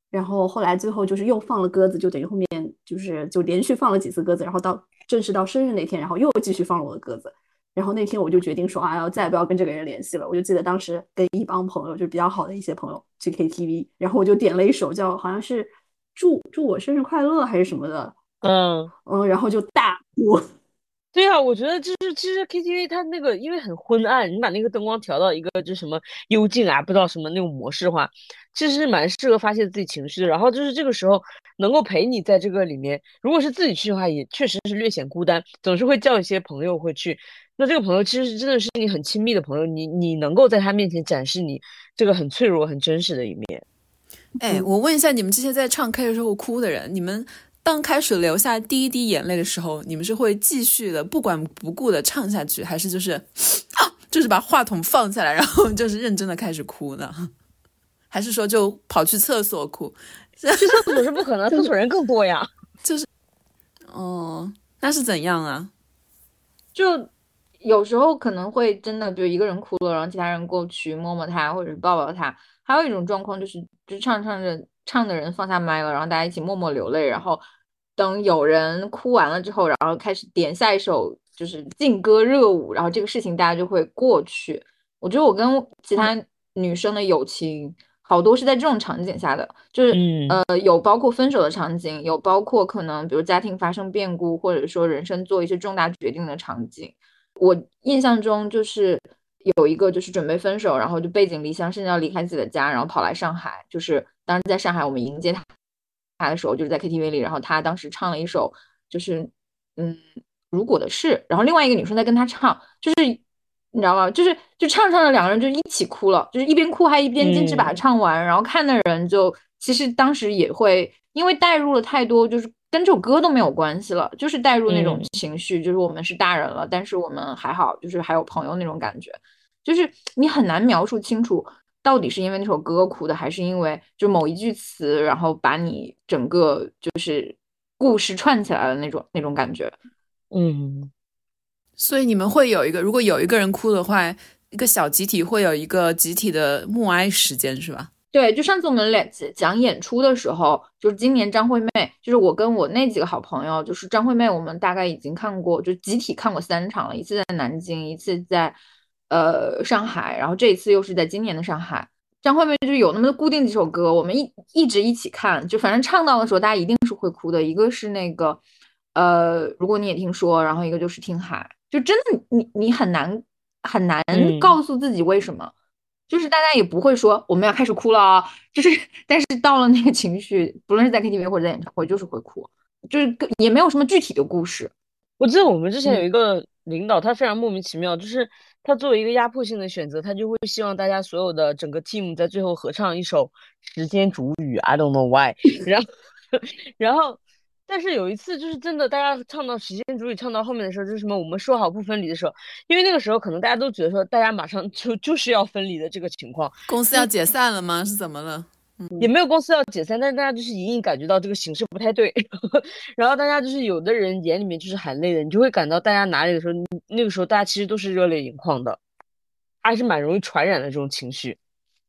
然后后来最后就是又放了鸽子，就等于后面就是就连续放了几次鸽子，然后到正式到生日那天，然后又继续放了我的鸽子，然后那天我就决定说啊，要再也不要跟这个人联系了。我就记得当时跟一帮朋友，就比较好的一些朋友去 KTV，然后我就点了一首叫好像是祝祝我生日快乐还是什么的，嗯嗯，然后就大哭。对啊，我觉得就是其实 KTV 它那个因为很昏暗，你把那个灯光调到一个就什么幽静啊，不知道什么那种模式的话，其实是蛮适合发泄自己情绪的。然后就是这个时候能够陪你在这个里面，如果是自己去的话，也确实是略显孤单，总是会叫一些朋友会去。那这个朋友其实是真的是你很亲密的朋友，你你能够在他面前展示你这个很脆弱、很真实的一面。哎，我问一下，你们这些在唱 K 的时候哭的人，你们？当开始流下第一滴眼泪的时候，你们是会继续的不管不顾的唱下去，还是就是啊，就是把话筒放下来，然后就是认真的开始哭呢？还是说就跑去厕所哭？去厕所是不可能，厕所人更多呀。就是，哦，那是怎样啊？就有时候可能会真的，比如一个人哭了，然后其他人过去摸摸他，或者抱抱他。还有一种状况就是，就唱唱着。唱的人放下麦了，然后大家一起默默流泪，然后等有人哭完了之后，然后开始点下一首就是劲歌热舞，然后这个事情大家就会过去。我觉得我跟其他女生的友情好多是在这种场景下的，就是呃有包括分手的场景，有包括可能比如家庭发生变故，或者说人生做一些重大决定的场景。我印象中就是有一个就是准备分手，然后就背井离乡，甚至要离开自己的家，然后跑来上海，就是。当时在上海，我们迎接他他的时候，就是在 KTV 里，然后他当时唱了一首，就是嗯，如果的事，然后另外一个女生在跟他唱，就是你知道吗？就是就唱唱的两个人就一起哭了，就是一边哭还一边坚持把它唱完，然后看的人就其实当时也会因为带入了太多，就是跟这首歌都没有关系了，就是带入那种情绪，就是我们是大人了，但是我们还好，就是还有朋友那种感觉，就是你很难描述清楚。到底是因为那首歌哭的，还是因为就某一句词，然后把你整个就是故事串起来的那种那种感觉？嗯，所以你们会有一个，如果有一个人哭的话，一个小集体会有一个集体的默哀时间，是吧？对，就上次我们俩讲演出的时候，就是今年张惠妹，就是我跟我那几个好朋友，就是张惠妹，我们大概已经看过，就集体看过三场了，一次在南京，一次在。呃，上海，然后这一次又是在今年的上海，张惠妹就有那么固定几首歌，我们一一直一起看，就反正唱到的时候，大家一定是会哭的。一个是那个，呃，如果你也听说，然后一个就是听海，就真的你你很难很难告诉自己为什么，就是大家也不会说我们要开始哭了啊，就是但是到了那个情绪，不论是在 KTV 或者在演唱会，就是会哭，就是也没有什么具体的故事。我记得我们之前有一个领导，他非常莫名其妙，就是。他作为一个压迫性的选择，他就会希望大家所有的整个 team 在最后合唱一首《时间煮雨》，I don't know why，然后 然后。但是有一次，就是真的，大家唱到《时间煮雨》唱到后面的时候，就是什么我们说好不分离的时候，因为那个时候可能大家都觉得说，大家马上就就是要分离的这个情况，公司要解散了吗？是怎么了？也没有公司要解散，但是大家就是隐隐感觉到这个形势不太对，然后大家就是有的人眼里面就是含泪的，你就会感到大家哪里的时候，那个时候大家其实都是热泪盈眶的，还是蛮容易传染的这种情绪。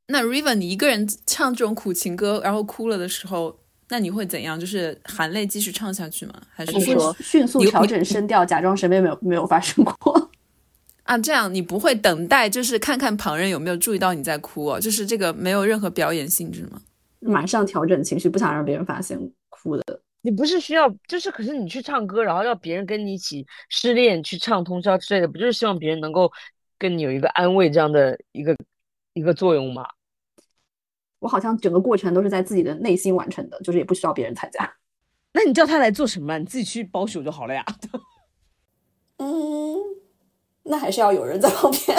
那 Riven，你一个人唱这种苦情歌，然后哭了的时候。那你会怎样？就是含泪继续唱下去吗？还是说迅速调整声调，假装什么也没有没有发生过？啊，这样你不会等待，就是看看旁人有没有注意到你在哭哦，就是这个没有任何表演性质吗？马上调整情绪，不想让别人发现哭的。你不是需要，就是可是你去唱歌，然后要别人跟你一起失恋去唱通宵之类的，不就是希望别人能够跟你有一个安慰这样的一个一个作用吗？我好像整个过程都是在自己的内心完成的，就是也不需要别人参加。那你叫他来做什么？你自己去包宿就好了呀。嗯，那还是要有人在旁边。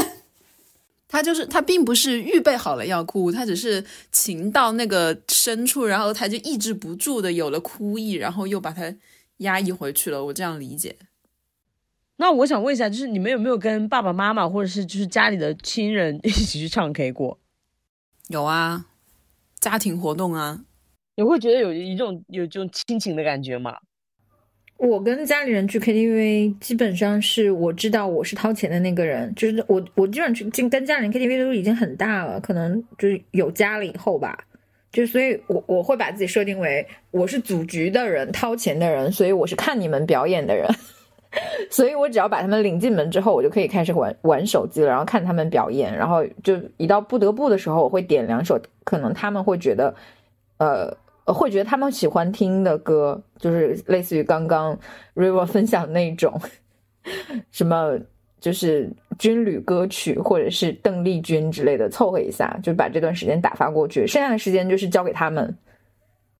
他就是他，并不是预备好了要哭，他只是情到那个深处，然后他就抑制不住的有了哭意，然后又把它压抑回去了。我这样理解。那我想问一下，就是你们有没有跟爸爸妈妈或者是就是家里的亲人一起去唱 K 过？有啊。家庭活动啊，你会觉得有一种有这种亲情的感觉吗？我跟家里人去 KTV，基本上是我知道我是掏钱的那个人，就是我我基本上去跟家里人 KTV 都已经很大了，可能就是有家了以后吧，就所以我我会把自己设定为我是组局的人，掏钱的人，所以我是看你们表演的人。所以，我只要把他们领进门之后，我就可以开始玩玩手机了，然后看他们表演。然后就一到不得不的时候，我会点两首可能他们会觉得，呃，会觉得他们喜欢听的歌，就是类似于刚刚 River 分享那种，什么就是军旅歌曲，或者是邓丽君之类的，凑合一下，就把这段时间打发过去。剩下的时间就是交给他们。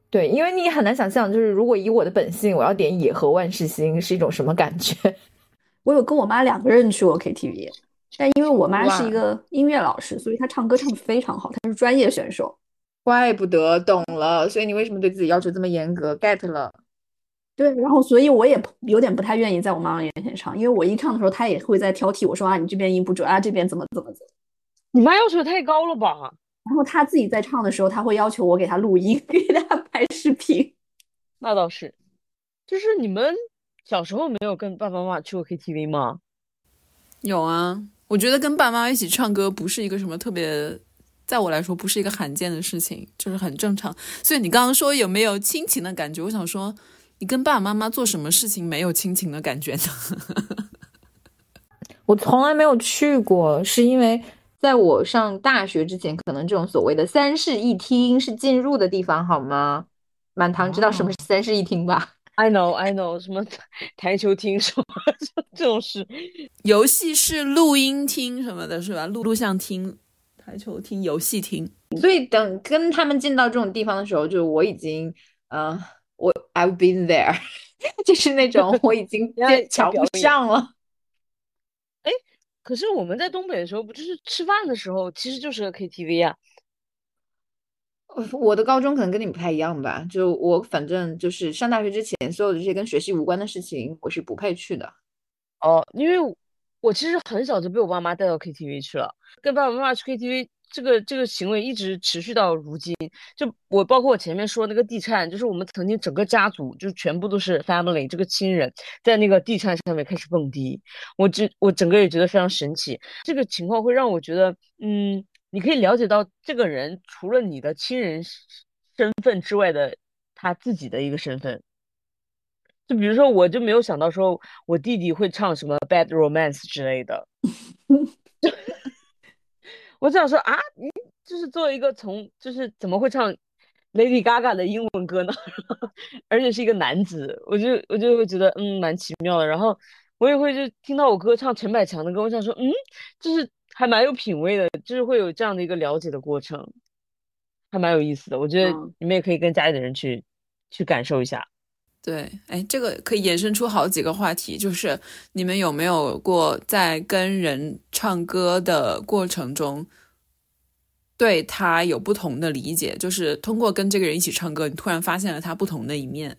对，因为你很难想象，就是如果以我的本性，我要点《野河万事兴》是一种什么感觉？我有跟我妈两个人去过 KTV，但因为我妈是一个音乐老师，所以她唱歌唱的非常好，她是专业选手。怪不得，懂了。所以你为什么对自己要求这么严格？get 了。对，然后所以我也有点不太愿意在我妈妈面前唱，因为我一唱的时候，她也会在挑剔我说啊，你这边音不准啊，这边怎么怎么怎么。你妈要求太高了吧？然后他自己在唱的时候，他会要求我给他录音，给他拍视频。那倒是，就是你们小时候没有跟爸爸妈妈去过 KTV 吗？有啊，我觉得跟爸妈一起唱歌不是一个什么特别，在我来说不是一个罕见的事情，就是很正常。所以你刚刚说有没有亲情的感觉？我想说，你跟爸爸妈妈做什么事情没有亲情的感觉呢？我从来没有去过，是因为。在我上大学之前，可能这种所谓的三室一厅是进入的地方，好吗？满堂知道什么是三室一厅吧？I know, I know，什么台球厅什么 这种事，游戏室、录音厅什么的，是吧？录录像厅、台球厅、游戏厅。所以等跟他们进到这种地方的时候，就我已经，呃，我 I've been there，就是那种我已经 瞧不上了。可是我们在东北的时候，不就是吃饭的时候，其实就是个 KTV 啊。我的高中可能跟你们不太一样吧，就我反正就是上大学之前，所有的这些跟学习无关的事情，我是不配去的。哦，因为我其实很小就被我爸妈带到 KTV 去了，跟爸爸妈妈去 KTV。这个这个行为一直持续到如今，就我包括我前面说那个地颤，就是我们曾经整个家族就全部都是 family，这个亲人在那个地颤上面开始蹦迪，我整我整个也觉得非常神奇。这个情况会让我觉得，嗯，你可以了解到这个人除了你的亲人身份之外的他自己的一个身份。就比如说，我就没有想到说我弟弟会唱什么 Bad Romance 之类的。我这样说啊，你就是作为一个从就是怎么会唱 Lady Gaga 的英文歌呢？而且是一个男子，我就我就会觉得嗯蛮奇妙的。然后我也会就听到我哥唱陈百强的歌，我想说嗯，就是还蛮有品味的，就是会有这样的一个了解的过程，还蛮有意思的。我觉得你们也可以跟家里的人去去感受一下。对，哎，这个可以延伸出好几个话题，就是你们有没有过在跟人唱歌的过程中，对他有不同的理解？就是通过跟这个人一起唱歌，你突然发现了他不同的一面。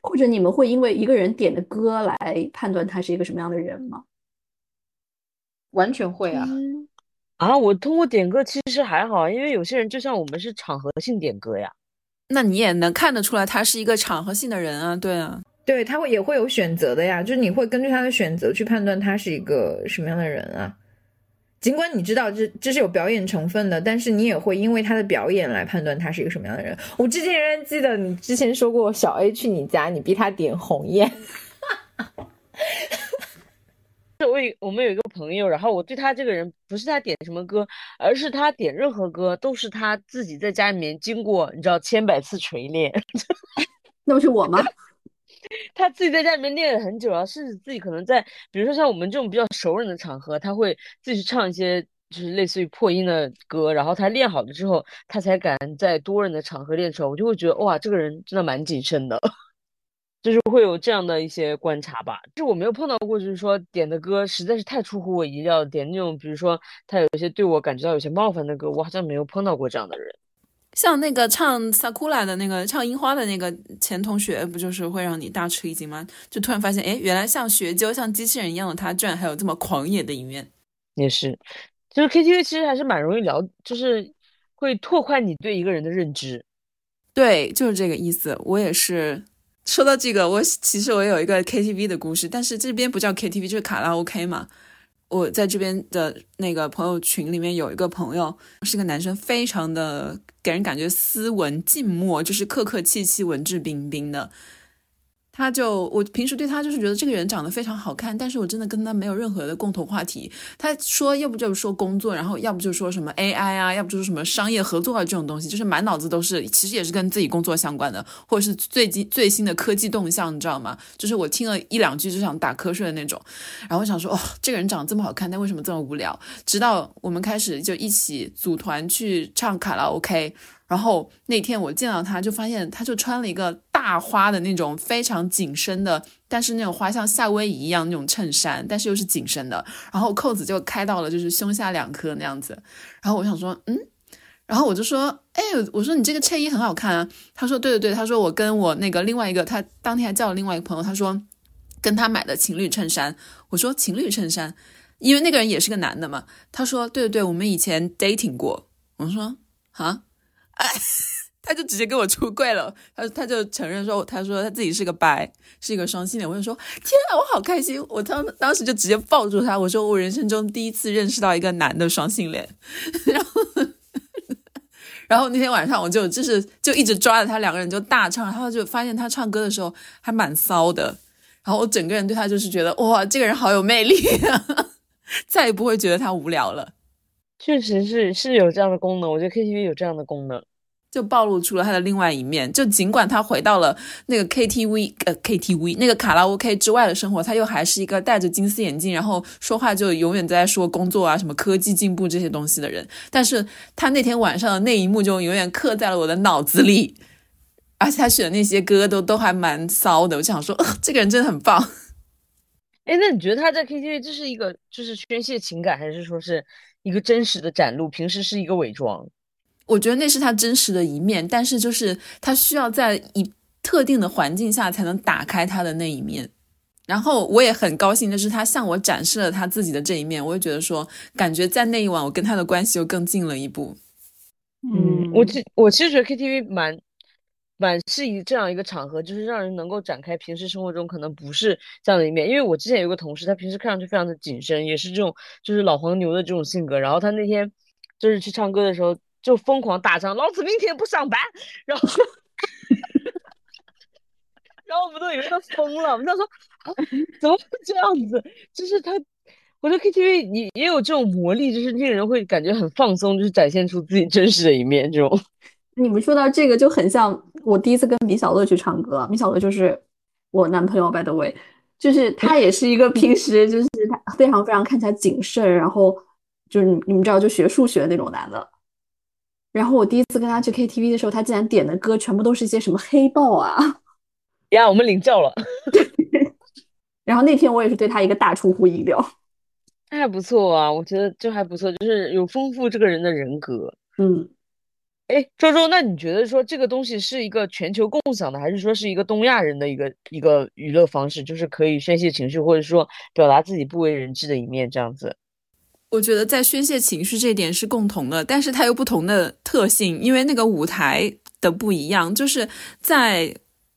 或者你们会因为一个人点的歌来判断他是一个什么样的人吗？完全会啊。嗯啊，我通过点歌其实还好，因为有些人就像我们是场合性点歌呀。那你也能看得出来，他是一个场合性的人啊，对啊。对，他会也会有选择的呀，就是你会根据他的选择去判断他是一个什么样的人啊。尽管你知道这这是有表演成分的，但是你也会因为他的表演来判断他是一个什么样的人。我之前仍然记得你之前说过，小 A 去你家，你逼他点鸿雁。是我有我们有一个朋友，然后我对他这个人不是他点什么歌，而是他点任何歌都是他自己在家里面经过你知道千百次锤炼，那不是我吗？他自己在家里面练了很久啊，甚至自己可能在比如说像我们这种比较熟人的场合，他会自己去唱一些就是类似于破音的歌，然后他练好了之后，他才敢在多人的场合练出来。我就会觉得哇，这个人真的蛮谨慎的。就是会有这样的一些观察吧，就是我没有碰到过，就是说点的歌实在是太出乎我意料，点那种比如说他有一些对我感觉到有些冒犯的歌，我好像没有碰到过这样的人。像那个唱《Sakura》的那个唱樱花的那个前同学，不就是会让你大吃一惊吗？就突然发现，哎，原来像学究、像机器人一样的他，居然还有这么狂野的一面。也是，就是 KTV 其实还是蛮容易聊，就是会拓宽你对一个人的认知。对，就是这个意思。我也是。说到这个，我其实我有一个 KTV 的故事，但是这边不叫 KTV，就是卡拉 OK 嘛。我在这边的那个朋友群里面有一个朋友，是个男生，非常的给人感觉斯文静默，就是客客气气、文质彬彬的。他就我平时对他就是觉得这个人长得非常好看，但是我真的跟他没有任何的共同话题。他说要不就是说工作，然后要不就说什么 AI 啊，要不就是什么商业合作啊这种东西，就是满脑子都是，其实也是跟自己工作相关的，或者是最近最新的科技动向，你知道吗？就是我听了一两句就想打瞌睡的那种。然后我想说，哦，这个人长得这么好看，但为什么这么无聊？直到我们开始就一起组团去唱卡拉 OK。然后那天我见到他，就发现他就穿了一个大花的那种非常紧身的，但是那种花像夏威夷一样那种衬衫，但是又是紧身的，然后扣子就开到了就是胸下两颗那样子。然后我想说，嗯，然后我就说，哎，我说你这个衬衣很好看啊。他说，对对对，他说我跟我那个另外一个，他当天还叫了另外一个朋友，他说跟他买的情侣衬衫。我说情侣衬衫，因为那个人也是个男的嘛。他说，对对对，我们以前 dating 过。我说，啊。哎，他就直接跟我出柜了，他他就承认说，他说他自己是个白，是一个双性恋。我就说，天啊，我好开心！我当当时就直接抱住他，我说我人生中第一次认识到一个男的双性恋。然后，然后那天晚上我就就是就一直抓着他，两个人就大唱，然后就发现他唱歌的时候还蛮骚的。然后我整个人对他就是觉得，哇，这个人好有魅力啊，再也不会觉得他无聊了。确实是是有这样的功能，我觉得 KTV 有这样的功能，就暴露出了他的另外一面。就尽管他回到了那个 KTV 呃 KTV 那个卡拉 OK 之外的生活，他又还是一个戴着金丝眼镜，然后说话就永远在说工作啊、什么科技进步这些东西的人。但是他那天晚上的那一幕就永远刻在了我的脑子里，而且他选的那些歌都都还蛮骚的。我就想说，这个人真的很棒。哎，那你觉得他在 KTV 这是一个就是宣泄情感，还是说是？一个真实的展露，平时是一个伪装。我觉得那是他真实的一面，但是就是他需要在一特定的环境下才能打开他的那一面。然后我也很高兴就是，他向我展示了他自己的这一面。我也觉得说，感觉在那一晚，我跟他的关系又更近了一步。嗯，我其我其实觉得 KTV 蛮。蛮适宜这样一个场合，就是让人能够展开平时生活中可能不是这样的一面。因为我之前有个同事，他平时看上去非常的谨慎，也是这种就是老黄牛的这种性格。然后他那天就是去唱歌的时候，就疯狂大唱：“老子明天不上班。”然后，然后我们都以为他疯了。我们他说：“啊，怎么会这样子？”就是他，我觉得 KTV 也也有这种魔力，就是令人会感觉很放松，就是展现出自己真实的一面这种。你们说到这个就很像我第一次跟米小乐去唱歌，米小乐就是我男朋友，by the way，就是他也是一个平时就是他非常非常看起来谨慎，然后就是你们知道就学数学那种男的。然后我第一次跟他去 KTV 的时候，他竟然点的歌全部都是一些什么黑豹啊，呀，我们领教了，然后那天我也是对他一个大出乎意料。那还不错啊，我觉得这还不错，就是有丰富这个人的人格。嗯，哎，周周，那你觉得说这个东西是一个全球共享的，还是说是一个东亚人的一个一个娱乐方式，就是可以宣泄情绪，或者说表达自己不为人知的一面这样子？我觉得在宣泄情绪这点是共同的，但是它有不同的特性，因为那个舞台的不一样，就是在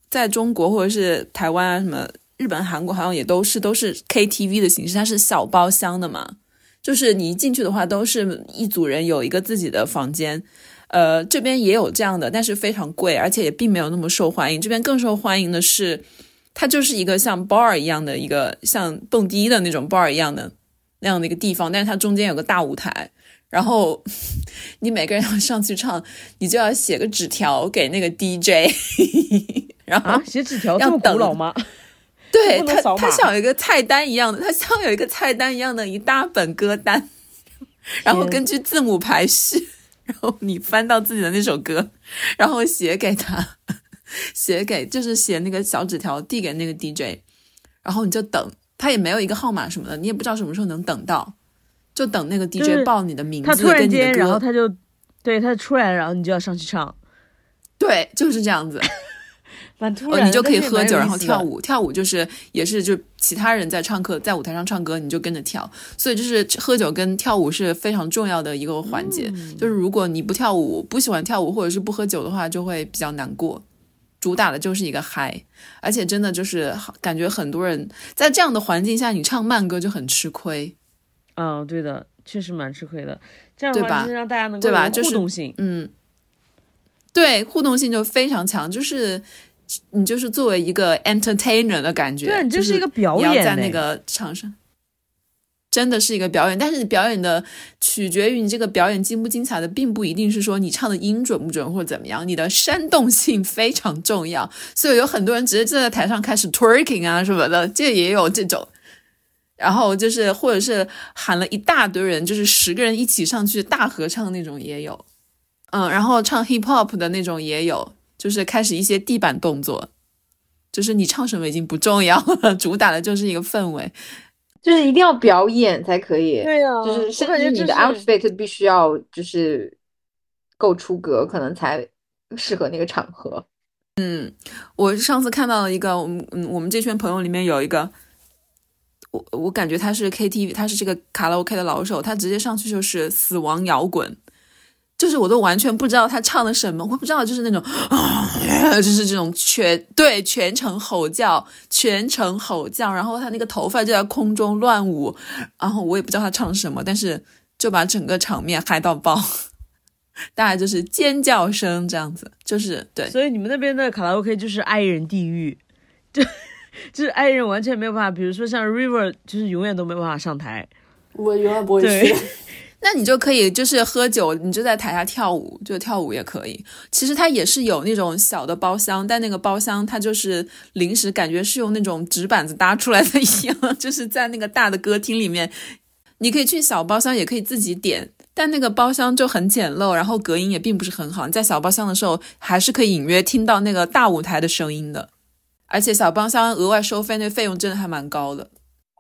在中国或者是台湾啊什么。日本、韩国好像也都是都是 KTV 的形式，它是小包厢的嘛，就是你一进去的话，都是一组人有一个自己的房间。呃，这边也有这样的，但是非常贵，而且也并没有那么受欢迎。这边更受欢迎的是，它就是一个像 bar 一样的一个像蹦迪的那种 bar 一样的那样的一个地方，但是它中间有个大舞台，然后 你每个人要上去唱，你就要写个纸条给那个 DJ，然后啊，写纸条这么古老吗？对他，他像有一个菜单一样的，他像有一个菜单一样的一大本歌单，然后根据字母排序，然后你翻到自己的那首歌，然后写给他，写给就是写那个小纸条递给那个 DJ，然后你就等，他也没有一个号码什么的，你也不知道什么时候能等到，就等那个 DJ 报你的名字，他突然间，然后他就对他出来，然后你就要上去唱，对，就是这样子。哦，你就可以喝酒，然后跳舞。跳舞就是也是就其他人在唱歌，在舞台上唱歌，你就跟着跳。所以就是喝酒跟跳舞是非常重要的一个环节。就是如果你不跳舞、不喜欢跳舞或者是不喝酒的话，就会比较难过。主打的就是一个嗨，而且真的就是感觉很多人在这样的环境下，你唱慢歌就很吃亏。嗯，对的，确实蛮吃亏的。这样的话让大家能够对吧？互动性，嗯，对，互动性就非常强，就是。你就是作为一个 entertainer 的感觉，对，你就是一个表演，你要在那个场上，真的是一个表演。但是你表演的取决于你这个表演精不精彩的，并不一定是说你唱的音准不准或者怎么样，你的煽动性非常重要。所以有很多人直接站在台上开始 twerking 啊什么的，这也有这种。然后就是或者是喊了一大堆人，就是十个人一起上去大合唱那种也有，嗯，然后唱 hip hop 的那种也有。就是开始一些地板动作，就是你唱什么已经不重要了，主打的就是一个氛围，就是一定要表演才可以。对呀，就是甚至你的 outfit 必须要就是够出格，可能才适合那个场合。嗯，我上次看到了一个，我们嗯，我们这圈朋友里面有一个，我我感觉他是 KTV，他是这个卡拉 OK 的老手，他直接上去就是死亡摇滚。就是我都完全不知道他唱的什么，我不知道就是那种啊，就是这种全对全程吼叫，全程吼叫，然后他那个头发就在空中乱舞，然后我也不知道他唱什么，但是就把整个场面嗨到爆，大概就是尖叫声这样子，就是对。所以你们那边的卡拉 OK 就是爱人地狱，就就是爱人完全没有办法，比如说像 River 就是永远都没办法上台，我永远不会去。那你就可以就是喝酒，你就在台下跳舞，就跳舞也可以。其实它也是有那种小的包厢，但那个包厢它就是临时感觉是用那种纸板子搭出来的 一样，就是在那个大的歌厅里面，你可以去小包厢，也可以自己点，但那个包厢就很简陋，然后隔音也并不是很好。你在小包厢的时候，还是可以隐约听到那个大舞台的声音的，而且小包厢额外收费，那费用真的还蛮高的。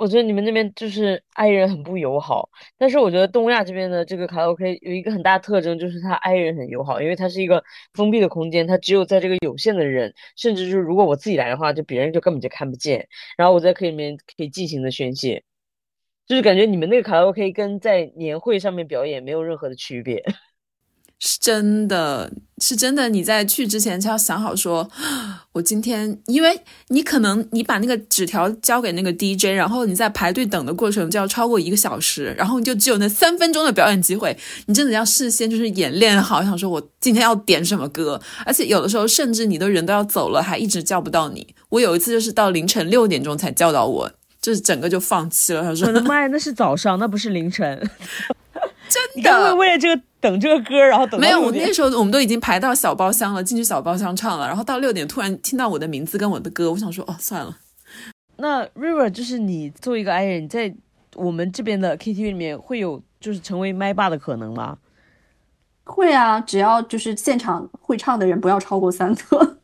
我觉得你们那边就是爱人很不友好，但是我觉得东亚这边的这个卡拉 OK 有一个很大特征，就是它爱人很友好，因为它是一个封闭的空间，它只有在这个有限的人，甚至就是如果我自己来的话，就别人就根本就看不见，然后我在可以里面可以尽情的宣泄，就是感觉你们那个卡拉 OK 跟在年会上面表演没有任何的区别。是真的，是真的。你在去之前就要想好，说我今天，因为你可能你把那个纸条交给那个 DJ，然后你在排队等的过程就要超过一个小时，然后你就只有那三分钟的表演机会，你真的要事先就是演练好，想说我今天要点什么歌，而且有的时候甚至你的人都要走了，还一直叫不到你。我有一次就是到凌晨六点钟才叫到我，就是整个就放弃了。他说：“我的妈呀，那是早上，那不是凌晨。”真的，为了这个等这个歌，然后等没有。我那时候我们都已经排到小包厢了，进去小包厢唱了，然后到六点突然听到我的名字跟我的歌，我想说哦算了。那 River 就是你作为一个 I 人，在我们这边的 KTV 里面会有就是成为麦霸的可能吗？会啊，只要就是现场会唱的人不要超过三个。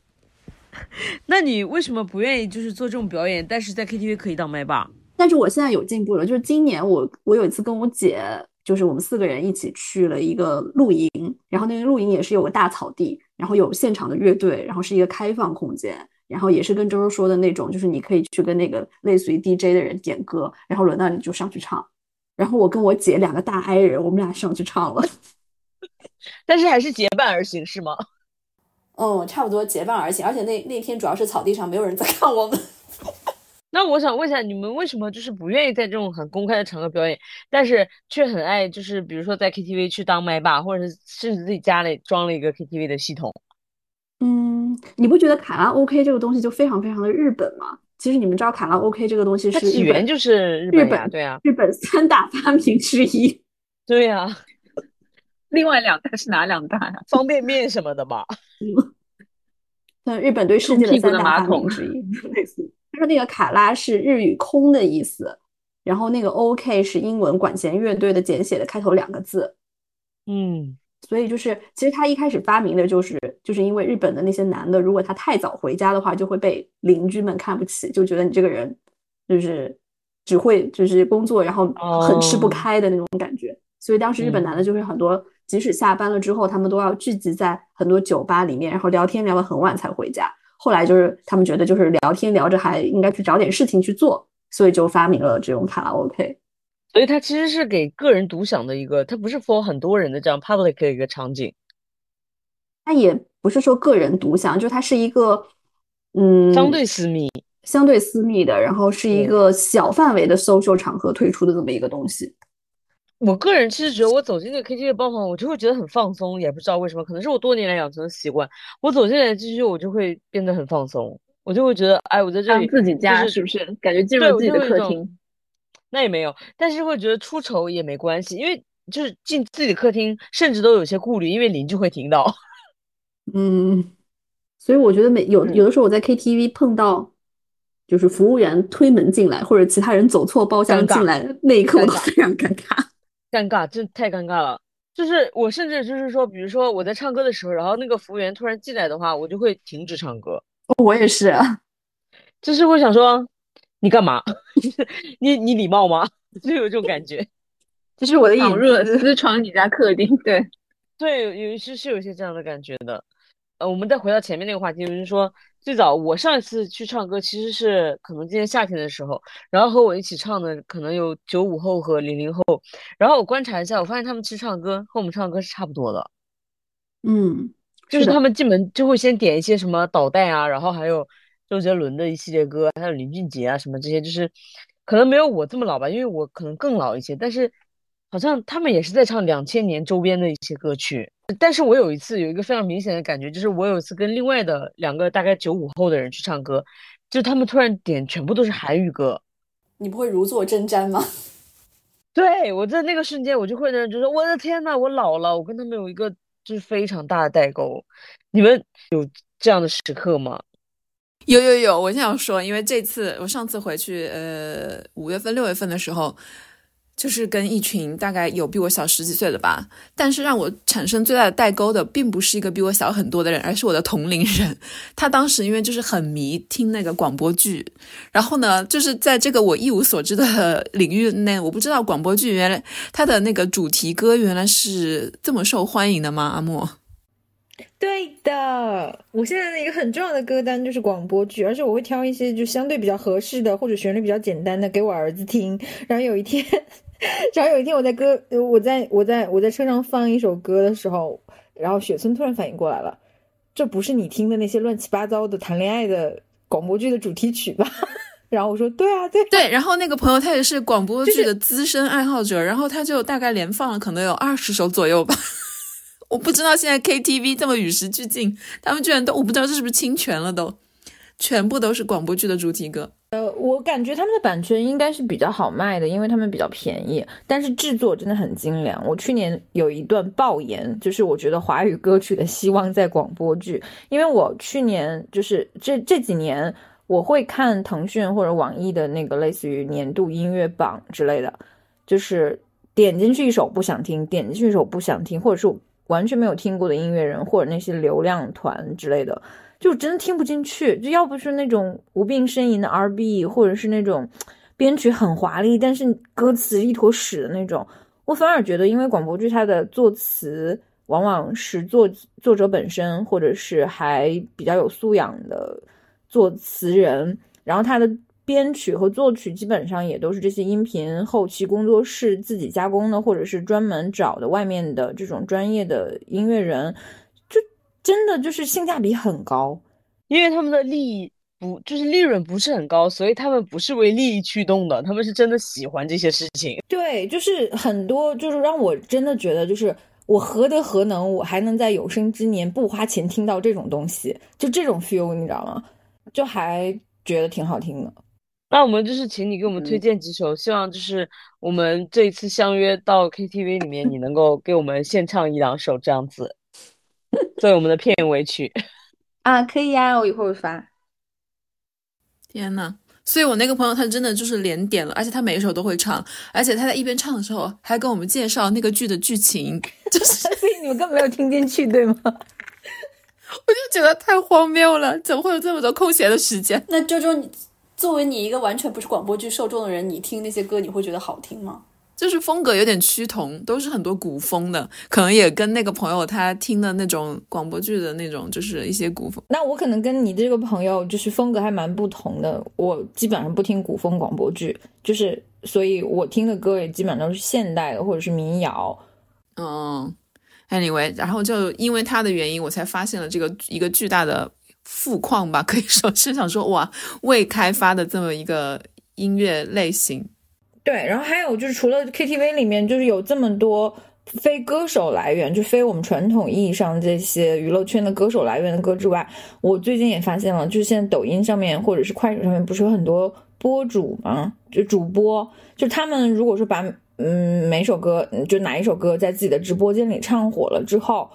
那你为什么不愿意就是做这种表演，但是在 KTV 可以当麦霸？但是我现在有进步了，就是今年我我有一次跟我姐，就是我们四个人一起去了一个露营，然后那个露营也是有个大草地，然后有现场的乐队，然后是一个开放空间，然后也是跟周周说的那种，就是你可以去跟那个类似于 DJ 的人点歌，然后轮到你就上去唱，然后我跟我姐两个大 I 人，我们俩上去唱了。但是还是结伴而行是吗？嗯，差不多结伴而行，而且那那天主要是草地上没有人在看我们。那我想问一下，你们为什么就是不愿意在这种很公开的场合表演，但是却很爱就是比如说在 KTV 去当麦霸，或者是甚至自己家里装了一个 KTV 的系统？嗯，你不觉得卡拉 OK 这个东西就非常非常的日本吗？其实你们知道卡拉 OK 这个东西它是日本起源就是日日本对啊，日本三大发明之一。对呀，另外两大是哪两大呀？方便面什么的吧？嗯，日本对世界的冲屁股三大发明的马桶之一，类似于。他说那个卡拉是日语“空”的意思，然后那个 OK 是英文管弦乐队的简写的开头两个字，嗯，所以就是其实他一开始发明的就是就是因为日本的那些男的，如果他太早回家的话，就会被邻居们看不起，就觉得你这个人就是只会就是工作，然后很吃不哦开的那种感觉。所以当时日本男的就是很多，即使下班了之后，他们都要聚集在很多酒吧里面，然后聊天聊得很晚才回家。后来就是他们觉得就是聊天聊着还应该去找点事情去做，所以就发明了这种卡拉 OK。所以它其实是给个人独享的一个，它不是 for 很多人的这样 public 的一个场景。它也不是说个人独享，就它是一个嗯相对私密。相对私密的，然后是一个小范围的 social 场合推出的这么一个东西。我个人其实觉得，我走进那个 KTV 包房，我就会觉得很放松，也不知道为什么，可能是我多年来养成的习惯。我走进来进去，我就会变得很放松，我就会觉得，哎，我在这里当自己就是家是不是？感觉进入自己的客厅。那也没有，但是会觉得出丑也没关系，因为就是进自己的客厅，甚至都有些顾虑，因为邻居会听到。嗯，所以我觉得每有 嗯有的时候我在 KTV 碰到，就是服务员推门进来，或者其他人走错包厢进来，那一刻我非常尴尬。尴尬，真的太尴尬了。就是我甚至就是说，比如说我在唱歌的时候，然后那个服务员突然进来的话，我就会停止唱歌，我也是，啊 就是我想说你干嘛？你你礼貌吗？就有这种感觉。这是我的闯隐入了私闯你家客厅，对，对，有有是是有一些这样的感觉的。呃，我们再回到前面那个话题，就是说最早我上一次去唱歌其实是可能今年夏天的时候，然后和我一起唱的可能有九五后和零零后，然后我观察一下，我发现他们其实唱歌和我们唱歌是差不多的。嗯，就是他们进门就会先点一些什么导弹啊，然后还有周杰伦的一系列歌，还有林俊杰啊什么这些，就是可能没有我这么老吧，因为我可能更老一些，但是好像他们也是在唱两千年周边的一些歌曲。但是我有一次有一个非常明显的感觉，就是我有一次跟另外的两个大概九五后的人去唱歌，就他们突然点全部都是韩语歌，你不会如坐针毡吗？对我在那个瞬间，我就会呢，就说我的天呐，我老了，我跟他们有一个就是非常大的代沟。你们有这样的时刻吗？有有有，我想说，因为这次我上次回去，呃，五月份、六月份的时候，就是跟一群大概有比我小十几岁的吧，但是让我产生最大的代沟的，并不是一个比我小很多的人，而是我的同龄人。他当时因为就是很迷听那个广播剧，然后呢，就是在这个我一无所知的领域内，我不知道广播剧原来它的那个主题歌原来是这么受欢迎的吗？阿莫。对的，我现在的一个很重要的歌单就是广播剧，而且我会挑一些就相对比较合适的或者旋律比较简单的给我儿子听。然后有一天，然后有一天我在歌，我在我在我在车上放一首歌的时候，然后雪村突然反应过来了，这不是你听的那些乱七八糟的谈恋爱的广播剧的主题曲吧？然后我说对啊，对对，然后那个朋友他也是广播剧的资深爱好者，然后他就大概连放了可能有二十首左右吧。我不知道现在 KTV 这么与时俱进，他们居然都我不知道这是不是侵权了都，全部都是广播剧的主题歌。呃，我感觉他们的版权应该是比较好卖的，因为他们比较便宜，但是制作真的很精良。我去年有一段爆言，就是我觉得华语歌曲的希望在广播剧，因为我去年就是这这几年我会看腾讯或者网易的那个类似于年度音乐榜之类的，就是点进去一首不想听，点进去一首不想听，或者是完全没有听过的音乐人或者那些流量团之类的。就真的听不进去。就要不是那种无病呻吟的 R&B，或者是那种编曲很华丽，但是歌词一坨屎的那种，我反而觉得，因为广播剧它的作词往往是作作者本身，或者是还比较有素养的作词人，然后他的。编曲和作曲基本上也都是这些音频后期工作室自己加工的，或者是专门找的外面的这种专业的音乐人，真的就是性价比很高，因为他们的利益不就是利润不是很高，所以他们不是为利益驱动的，他们是真的喜欢这些事情。对，就是很多就是让我真的觉得，就是我何德何能，我还能在有生之年不花钱听到这种东西，就这种 feel，你知道吗？就还觉得挺好听的。那我们就是请你给我们推荐几首，希望就是我们这一次相约到 KTV 里面，你能够给我们献唱一两首这样子，作为我们的片尾曲 啊，可以呀，我一会儿发。天呐，所以我那个朋友他真的就是连点了，而且他每一首都会唱，而且他在一边唱的时候还跟我们介绍那个剧的剧情，就是 所以你们根本没有听进去，对吗？我就觉得太荒谬了，怎么会有这么多空闲的时间？那周周你。作为你一个完全不是广播剧受众的人，你听那些歌，你会觉得好听吗？就是风格有点趋同，都是很多古风的，可能也跟那个朋友他听的那种广播剧的那种，就是一些古风。那我可能跟你这个朋友就是风格还蛮不同的，我基本上不听古风广播剧，就是所以我听的歌也基本上都是现代的或者是民谣。嗯，anyway，然后就因为他的原因，我才发现了这个一个巨大的。富矿吧，可以说是想说哇，未开发的这么一个音乐类型。对，然后还有就是除了 KTV 里面，就是有这么多非歌手来源，就非我们传统意义上这些娱乐圈的歌手来源的歌之外，我最近也发现了，就是现在抖音上面或者是快手上面，不是有很多播主吗？就主播，就他们如果说把嗯每首歌，就哪一首歌在自己的直播间里唱火了之后，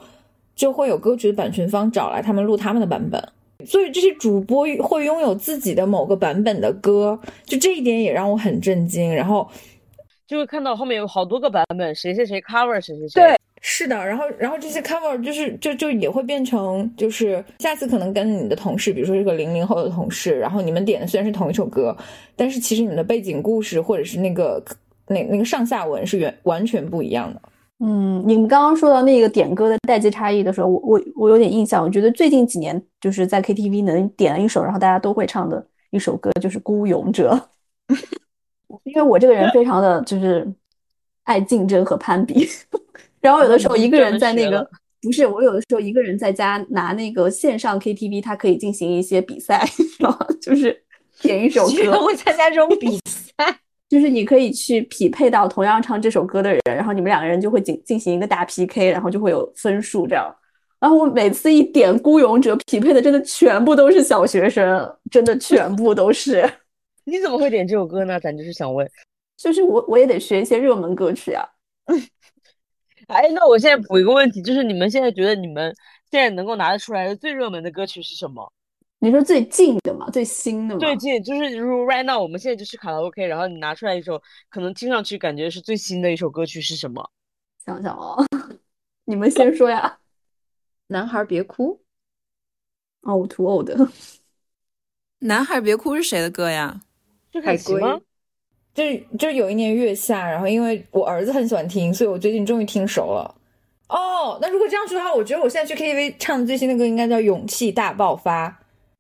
就会有歌曲的版权方找来他们录他们的版本。所以这些主播会拥有自己的某个版本的歌，就这一点也让我很震惊。然后就会看到后面有好多个版本，谁谁谁 cover 谁谁谁。对，是的。然后，然后这些 cover 就是就就也会变成，就是下次可能跟你的同事，比如说这个零零后的同事，然后你们点的虽然是同一首歌，但是其实你们的背景故事或者是那个那那个上下文是完完全不一样的。嗯，你们刚刚说到那个点歌的代际差异的时候，我我我有点印象。我觉得最近几年就是在 KTV 能点一首，然后大家都会唱的一首歌，就是《孤勇者》。因为我这个人非常的就是爱竞争和攀比，然后有的时候一个人在那个不是我有的时候一个人在家拿那个线上 KTV，它可以进行一些比赛，然后就是点一首歌，会参加这种比赛。就是你可以去匹配到同样唱这首歌的人，然后你们两个人就会进进行一个大 PK，然后就会有分数这样。然后我每次一点《孤勇者》，匹配的真的全部都是小学生，真的全部都是。你怎么会点这首歌呢？咱就是想问，就是我我也得学一些热门歌曲啊。哎，那我现在补一个问题，就是你们现在觉得你们现在能够拿得出来的最热门的歌曲是什么？你说最近的嘛，最新的嘛？最近就是如 right now，我们现在就是卡拉 OK，然后你拿出来一首，可能听上去感觉是最新的一首歌曲是什么？想想哦，你们先说呀。男孩别哭。哦，too old。男孩别哭是谁的歌呀？是海龟吗？就是就是有一年月下，然后因为我儿子很喜欢听，所以我最近终于听熟了。哦，那如果这样说的话，我觉得我现在去 KTV 唱的最新的歌应该叫《勇气大爆发》。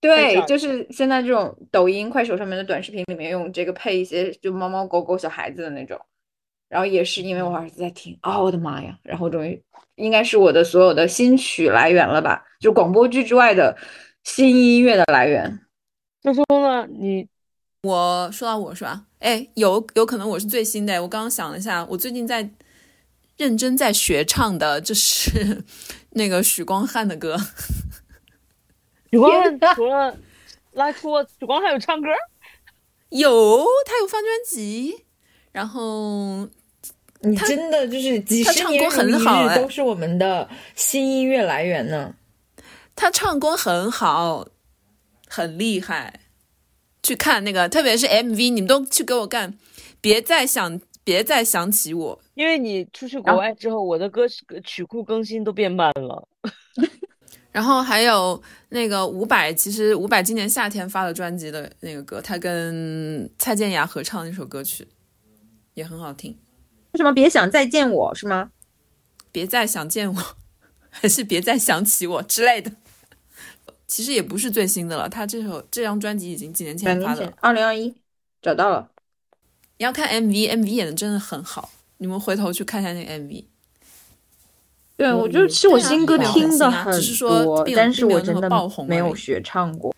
对，就是现在这种抖音、快手上面的短视频里面用这个配一些就猫猫狗狗、小孩子的那种，然后也是因为我儿子在听，哦，我的妈呀！然后终于应该是我的所有的新曲来源了吧？就广播剧之外的新音乐的来源。就说呢，你我说到我是吧？哎，有有可能我是最新的。我刚刚想了一下，我最近在认真在学唱的，就是 那个许光汉的歌。许光汉除了拉出，许光还有唱歌？有，他有发专辑。然后你真的就是几他唱功十年如一很好都是我们的新音乐来源呢。他唱功很好，很厉害。去看那个，特别是 MV，你们都去给我干，别再想，别再想起我。因为你出去国外之后，我的歌曲库更新都变慢了。然后还有那个伍佰，其实伍佰今年夏天发了专辑的那个歌，他跟蔡健雅合唱那首歌曲也很好听。为什么别想再见我是吗？别再想见我，还是别再想起我之类的。其实也不是最新的了，他这首这张专辑已经几年前发的了。二零二一找到了。你要看 MV，MV 演的真的很好，你们回头去看一下那个 MV。对，我就其实我新歌听的很只是说多，但是我真的没有那么爆红没有学唱过。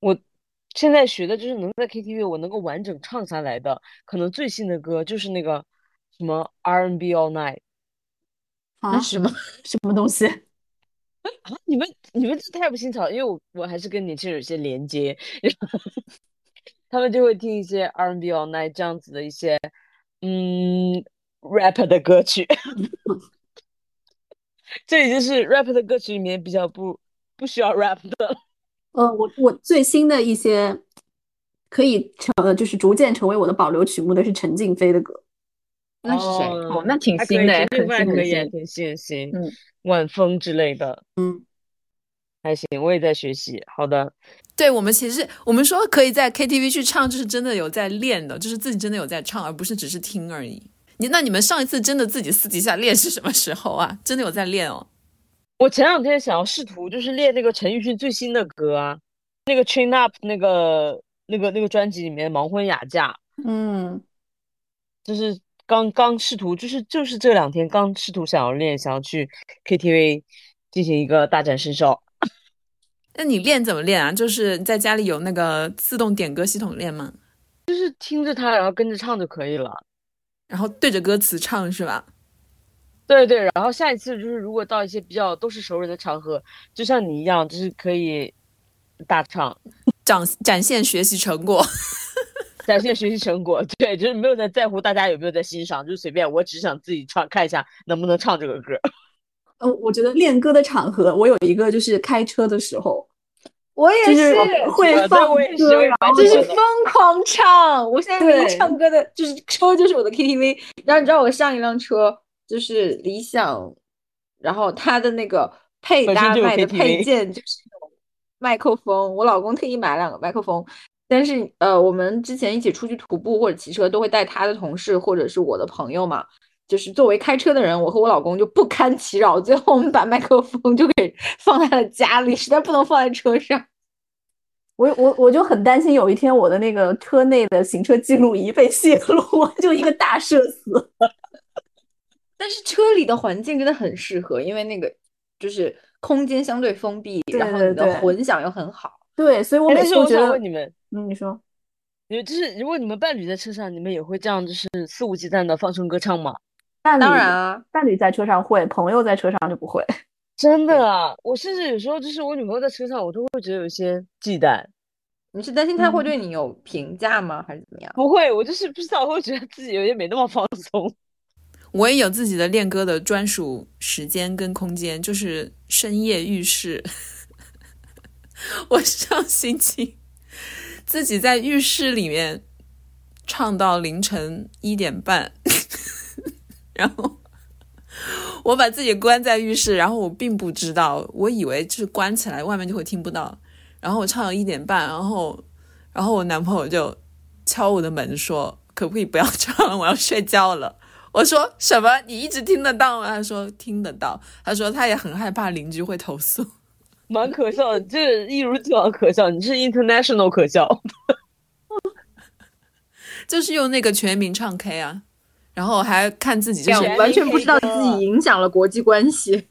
我现在学的就是能在 KTV 我能够完整唱下来的，可能最新的歌就是那个什么 R&B All Night 啊那，什么？什么东西？啊！你们你们这太不新潮，因为我我还是跟年轻人有些连接，他们就会听一些 R&B All Night 这样子的一些嗯 rap 的歌曲。这已经是 rap 的歌曲里面比较不不需要 rap 的了。呃，我我最新的一些可以成，呃就是逐渐成为我的保留曲目的是陈静飞的歌。那是谁？哦哦，那挺新的，陈很新很。挺新很新。嗯，晚风之类的嗯，还行，我也在学习。好的，对我们其实我们说可以在 KTV 去唱，就是真的有在练的，就是自己真的有在唱，而不是只是听而已。你那你们上一次真的自己私底下练是什么时候啊？真的有在练哦。我前两天想要试图就是练那个陈奕迅最新的歌啊，那个 Train Up 那个那个那个专辑里面《盲婚哑嫁》，嗯，就是刚刚试图，就是就是这两天刚试图想要练，想要去 KTV 进行一个大展身手。那你练怎么练啊？就是在家里有那个自动点歌系统练吗？就是听着它，然后跟着唱就可以了。然后对着歌词唱是吧？对对，然后下一次就是如果到一些比较都是熟人的场合，就像你一样，就是可以大唱，展展现学习成果。展现学习成果。对，就是没有在在乎大家有没有在欣赏，就随便，我只想自己唱，看一下能不能唱这个歌。嗯，我觉得练歌的场合，我有一个就是开车的时候，我也是会放我也是歌，然后就是疯狂唱。我现在每个唱歌的，就是车就是我的 KTV。然后你知道我上一辆车就是理想，然后它的那个配搭卖的配件就是麦克风，我老公特意买了两个麦克风。但是呃，我们之前一起出去徒步或者骑车，都会带他的同事或者是我的朋友嘛。就是作为开车的人，我和我老公就不堪其扰，最后我们把麦克风就给 放在了家里，实在不能放在车上。我我我就很担心有一天我的那个车内的行车记录仪被泄露，我就一个大社死。但是车里的环境真的很适合，因为那个就是空间相对封闭，对然后你的混响又很好。对，所以我每哎但是我次觉得想问你们，嗯，你说，你就是如果你们伴侣在车上，你们也会这样就是肆无忌惮的放声歌唱吗？伴侣当然啊，伴侣在车上会，朋友在车上就不会。真的啊，我甚至有时候就是我女朋友在车上，我都会觉得有一些忌惮。你是担心她会嗯对你有评价吗？还是怎么样？不会，我就是不知道，我会觉得自己有点没那么放松。我也有自己的练歌的专属时间跟空间，就是深夜浴室。我上星期自己在浴室里面唱到凌晨一点半，然后我把自己关在浴室，然后我并不知道，我以为就是关起来外面就会听不到，然后我唱到一点半，然后然后我男朋友就敲我的门说：“可不可以不要 唱了，我要睡觉了。”我说什么？你一直听得到吗？他说听得到。他说他也很害怕邻居会投诉。蛮可笑的，这一如既往可笑，你是 international 可笑。就是用那个全民唱 K 啊，然后还看自己就这样是完全不知道自己影响了国际关系。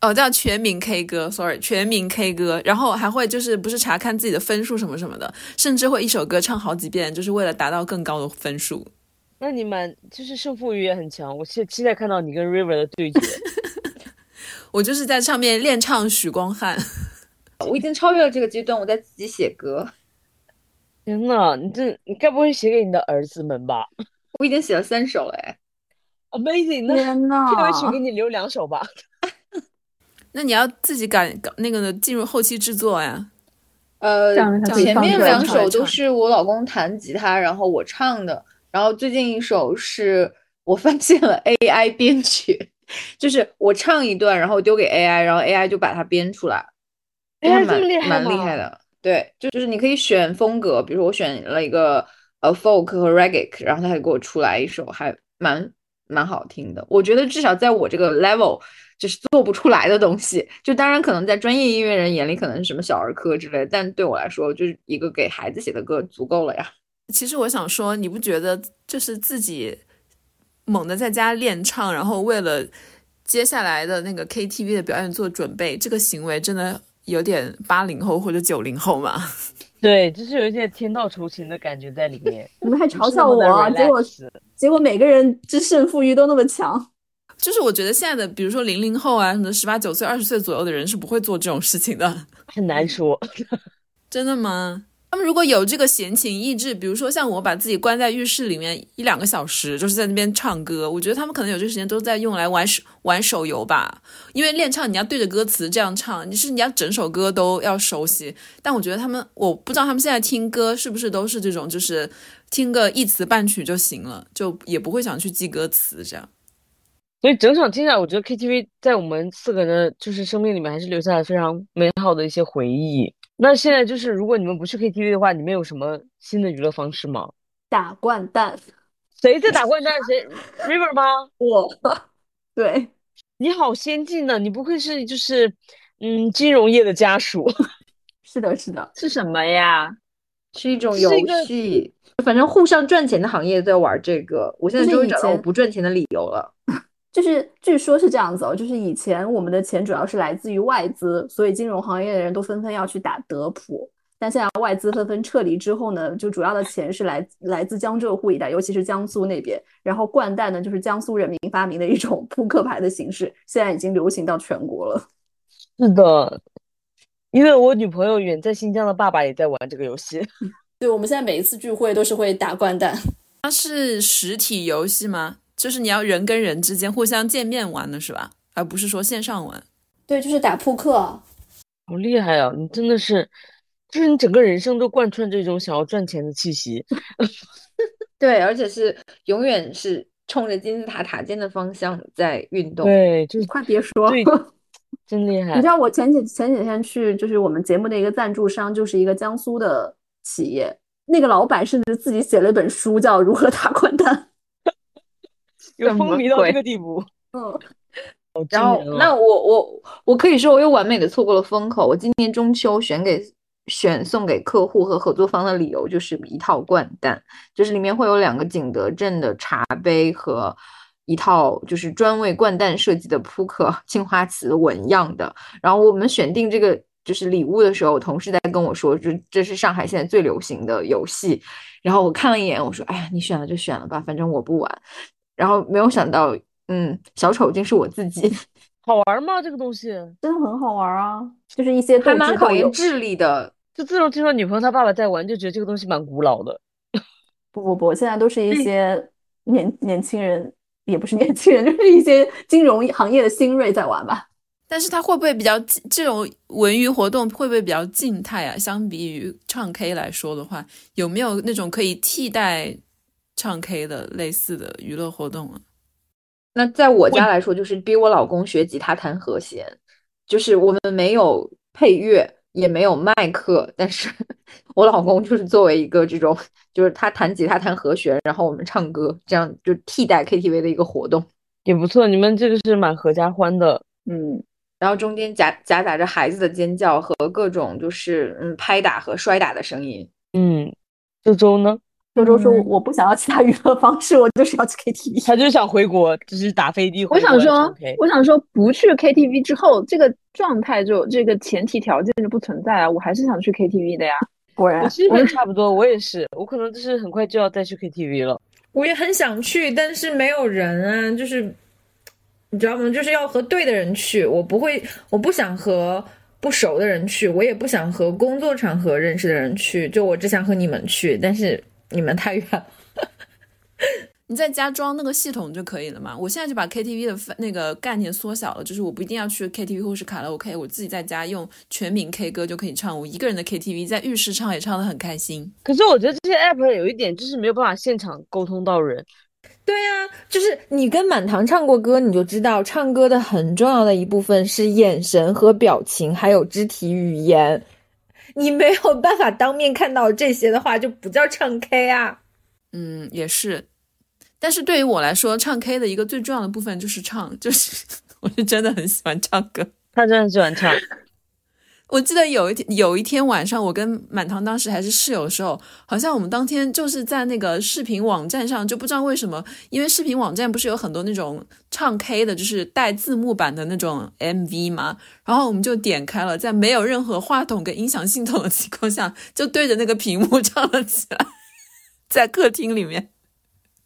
哦叫全民 K 歌，sorry，全民 K 歌，然后还会就是不是查看自己的分数什么什么的，甚至会一首歌唱好几遍，就是为了达到更高的分数。那你们就是胜负欲也很强，我期期待看到你跟 River 的对决。我就是在上面练唱许光汉，我已经超越了这个阶段，我在自己写歌。天呐，你这你该不会写给你的儿子们吧？我已经写了三首了哎。Amazing！天 呐，片尾曲给你留两首吧。那你要自己赶搞那个呢进入后期制作呀。呃前面两首都是我老公弹吉他，然后我唱的。然后最近一首是我发现了 AI 编曲，就是我唱一段，然后丢给 AI，然后 AI 就把它编出来，AI 这蛮么厉害蛮厉害的。对，就就是你可以选风格，比如说我选了一个呃 folk 和 reggae，然后他还给我出来一首还蛮蛮好听的。我觉得至少在我这个 level 就是做不出来的东西，就当然可能在专业音乐人眼里可能是什么小儿科之类，但对我来说就是一个给孩子写的歌足够了呀。其实我想说，你不觉得就是自己猛地在家练唱，然后为了接下来的那个 KTV 的表演做准备，这个行为真的有点八零后或者九零后吗？对，就是有一些天道酬勤的感觉在里面。你们还嘲笑我啊，结果 relax 结果每个人之胜负欲都那么强。就是我觉得现在的，比如说零零后啊，什么十八九岁、二十岁左右的人是不会做这种事情的。很难说。真的吗？他们如果有这个闲情逸致，比如说像我把自己关在浴室里面一两个小时，就是在那边唱歌，我觉得他们可能有这时间都在用来玩玩手游吧。因为练唱你要对着歌词这样唱，你是你要整首歌都要熟悉。但我觉得他们，我不知道他们现在听歌是不是都是这种，就是听个一词半曲就行了，就也不会想去记歌词这样。所以整场听下来，我觉得 KTV 在我们四个人的就是生命里面还是留下了非常美好的一些回忆。那现在就是，如果你们不去 KTV 的话，你们有什么新的娱乐方式吗？打掼蛋，谁在打掼蛋？谁 River 吗？我对，你好先进呢，你不愧是就是嗯金融业的家属。是的，是的，是什么呀？是一种游戏，反正互相赚钱的行业都在玩这个。我现在终于找到我不赚钱的理由了。就是据说是这样子哦，就是以前我们的钱主要是来自于外资，所以金融行业的人都纷纷要去打德普。但现在外资纷纷撤离之后呢，就主要的钱是来来自江浙沪一带，尤其是江苏那边。然后掼蛋呢，就是江苏人民发明的一种扑克牌的形式，现在已经流行到全国了。是的，因为我女朋友远在新疆的爸爸也在玩这个游戏。对，我们现在每一次聚会都是会打掼蛋。它是实体游戏吗？就是你要人跟人之间互相见面玩的是吧？而不是说线上玩。对，就是打扑克。好厉害啊！你真的是，就是你整个人生都贯穿这种想要赚钱的气息。对，而且是永远是冲着金字塔塔尖的方向在运动。对，就是快别说，对真厉害你知。道我前几前几天去，就是我们节目的一个赞助商，就是一个江苏的企业，那个老板甚至自己写了一本书，叫《如何打掼蛋》。有风靡到这个地步，嗯，然后，那我我我可以说我又完美的错过了风口。我今年中秋选给选送给客户和合作方的理由就是一套掼蛋，就是里面会有两个景德镇的茶杯和一套就是专为掼蛋设计的扑克青花瓷纹样的。然后我们选定这个就是礼物的时候，我同事在跟我说，这这是上海现在最流行的游戏。然后我看了一眼，我说：“哎呀，你选了就选了吧，反正我不玩。”然后没有想到，嗯，小丑竟是我自己，好玩吗？这个东西？真的很好玩啊，就是一些斗还蛮考。验智力的。就自从听说女朋友她爸爸在玩，就觉得这个东西蛮古老的。不不不，现在都是一些年年轻人，也不是年轻人，就是一些金融行业的新锐在玩吧。但是它会不会比较这种文娱活动会不会比较静态啊？相比于唱 K 来说的话，有没有那种可以替代唱 K 的类似的娱乐活动啊？那在我家来说，就是逼我老公学吉他弹和弦，就是我们没有配乐，也没有麦克，但是 我老公就是作为一个这种，就是他弹吉他弹和弦，然后我们唱歌，这样就替代 KTV 的一个活动，也不错，你们这个是蛮合家欢的。嗯，然后中间夹夹杂着孩子的尖叫和各种就是嗯拍打和摔打的声音。嗯，这周呢？周周说嗯我不想要其他娱乐方式，我就是要去 KTV。他就是想回国，就是打飞的我回国来想说。，我想说，不去 KTV 之后，这个状态就这个前提条件就不存在啊！我还是想去 KTV 的呀。果然我，其实也差不多，我也是，我可能就是很快就要再去 KTV 了。我也很想去，但是没有人啊，就是你知道吗？就是要和对的人去，我不会，我不想和不熟的人去，我也不想和工作场合认识的人去，就我只想和你们去，但是你们太远了。你在家装那个系统就可以了嘛。我现在就把 KTV 的那个概念缩小了，就是我不一定要去 KTV 或是卡拉 OK，我自己在家用全民 K 歌就可以唱。我一个人的 KTV 在浴室唱也唱得很开心。可是我觉得这些 app 有一点就是没有办法现场沟通到人。对呀、就是你跟满堂唱过歌，你就知道唱歌的很重要的一部分是眼神和表情，还有肢体语言。你没有办法当面看到这些的话，就不叫唱 K 啊。嗯，也是。但是对于我来说，唱 K 的一个最重要的部分就是唱，就是我是真的很喜欢唱歌。他真的喜欢唱，我记得有一天有一天晚上，我跟满堂当时还是室友的时候，好像我们当天就是在那个视频网站上，就不知道为什么，因为视频网站不是有很多那种唱 K 的，就是带字幕版的那种 MV 嘛，然后我们就点开了，在没有任何话筒跟音响系统的情况下，就对着那个屏幕唱了起来，在客厅里面，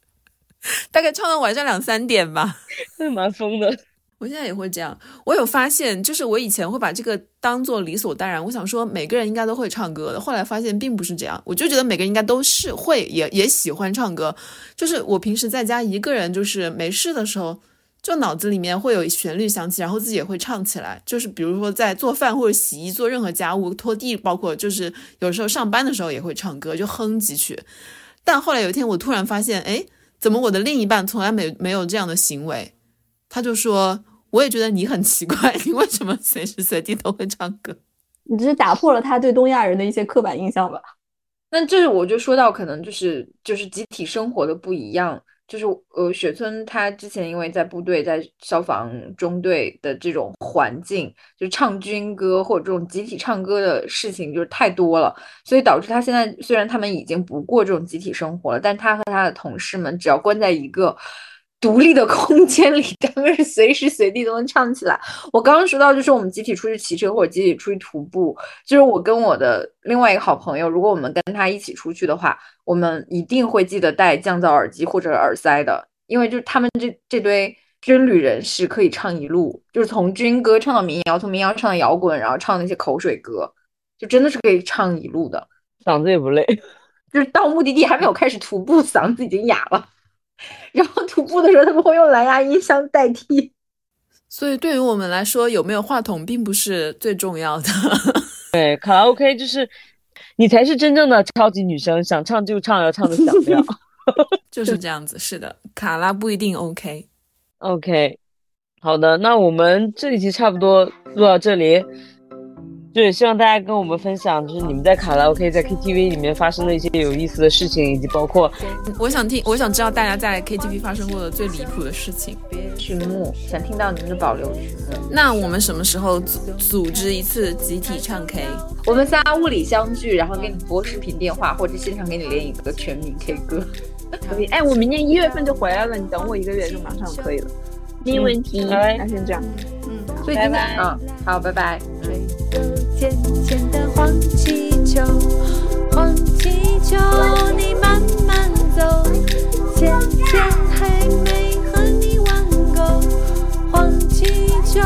大概唱到晚上两三点吧。真的蛮疯的。我现在也会这样。我有发现，就是我以前会把这个当做理所当然。我想说，每个人应该都会唱歌的。后来发现并不是这样，我就觉得每个人应该都是会，也也喜欢唱歌。就是我平时在家一个人，就是没事的时候，就脑子里面会有旋律响起，然后自己也会唱起来。就是比如说在做饭或者洗衣、做任何家务、拖地，包括就是有时候上班的时候也会唱歌，就哼几曲。但后来有一天，我突然发现，哎，怎么我的另一半从来没没有这样的行为？他就说。我也觉得你很奇怪，你为什么随时随地都会唱歌？你只是打破了他对东亚人的一些刻板印象吧？那这我就说到可能就是就是集体生活的不一样，就是呃雪村他之前因为在部队在消防中队的这种环境，就唱军歌或者这种集体唱歌的事情就是太多了，所以导致他现在虽然他们已经不过这种集体生活了，但他和他的同事们只要关在一个。独立的空间里，他们是随时随地都能唱起来。我刚刚说到，就是我们集体出去骑车或者集体出去徒步，就是我跟我的另外一个好朋友，如果我们跟他一起出去的话，我们一定会记得带降噪耳机或者耳塞的，因为就是他们这这堆军旅人士可以唱一路，就是从军歌唱到民谣，从民谣唱到摇滚，然后唱那些口水歌，就真的是可以唱一路的，嗓子也不累。就是到目的地还没有开始徒步，嗓子已经哑了。然后徒步的时候，他们会用蓝牙音箱代替。所以对于我们来说，有没有话筒并不是最重要的。对，卡拉 OK 就是你才是真正的超级女生，想唱就唱，要唱的响亮。就是这样子，是的，卡拉不一定 OK。OK，好的，那我们这一期差不多录到这里。就也希望大家跟我们分享，就是你们在卡拉 OK、在 KTV 里面发生的一些有意思的事情，以及包括我想听，我想知道大家在 KTV 发生过的最离谱的事情。曲目，想听到你们的保留曲目。那我们什么时候组组织一次集体唱 K？我们仨物理相聚，然后给你拨视频电话，或者现场给你连一个全民 K 歌。可以，哎，我明年一月份就回来了，你等我一个月就马上可以了，没问题。拜那先这样，嗯，所以今天嗯，好，拜拜。黄气球，黄气球，你慢慢走，浅浅还没和你玩够，黄气球，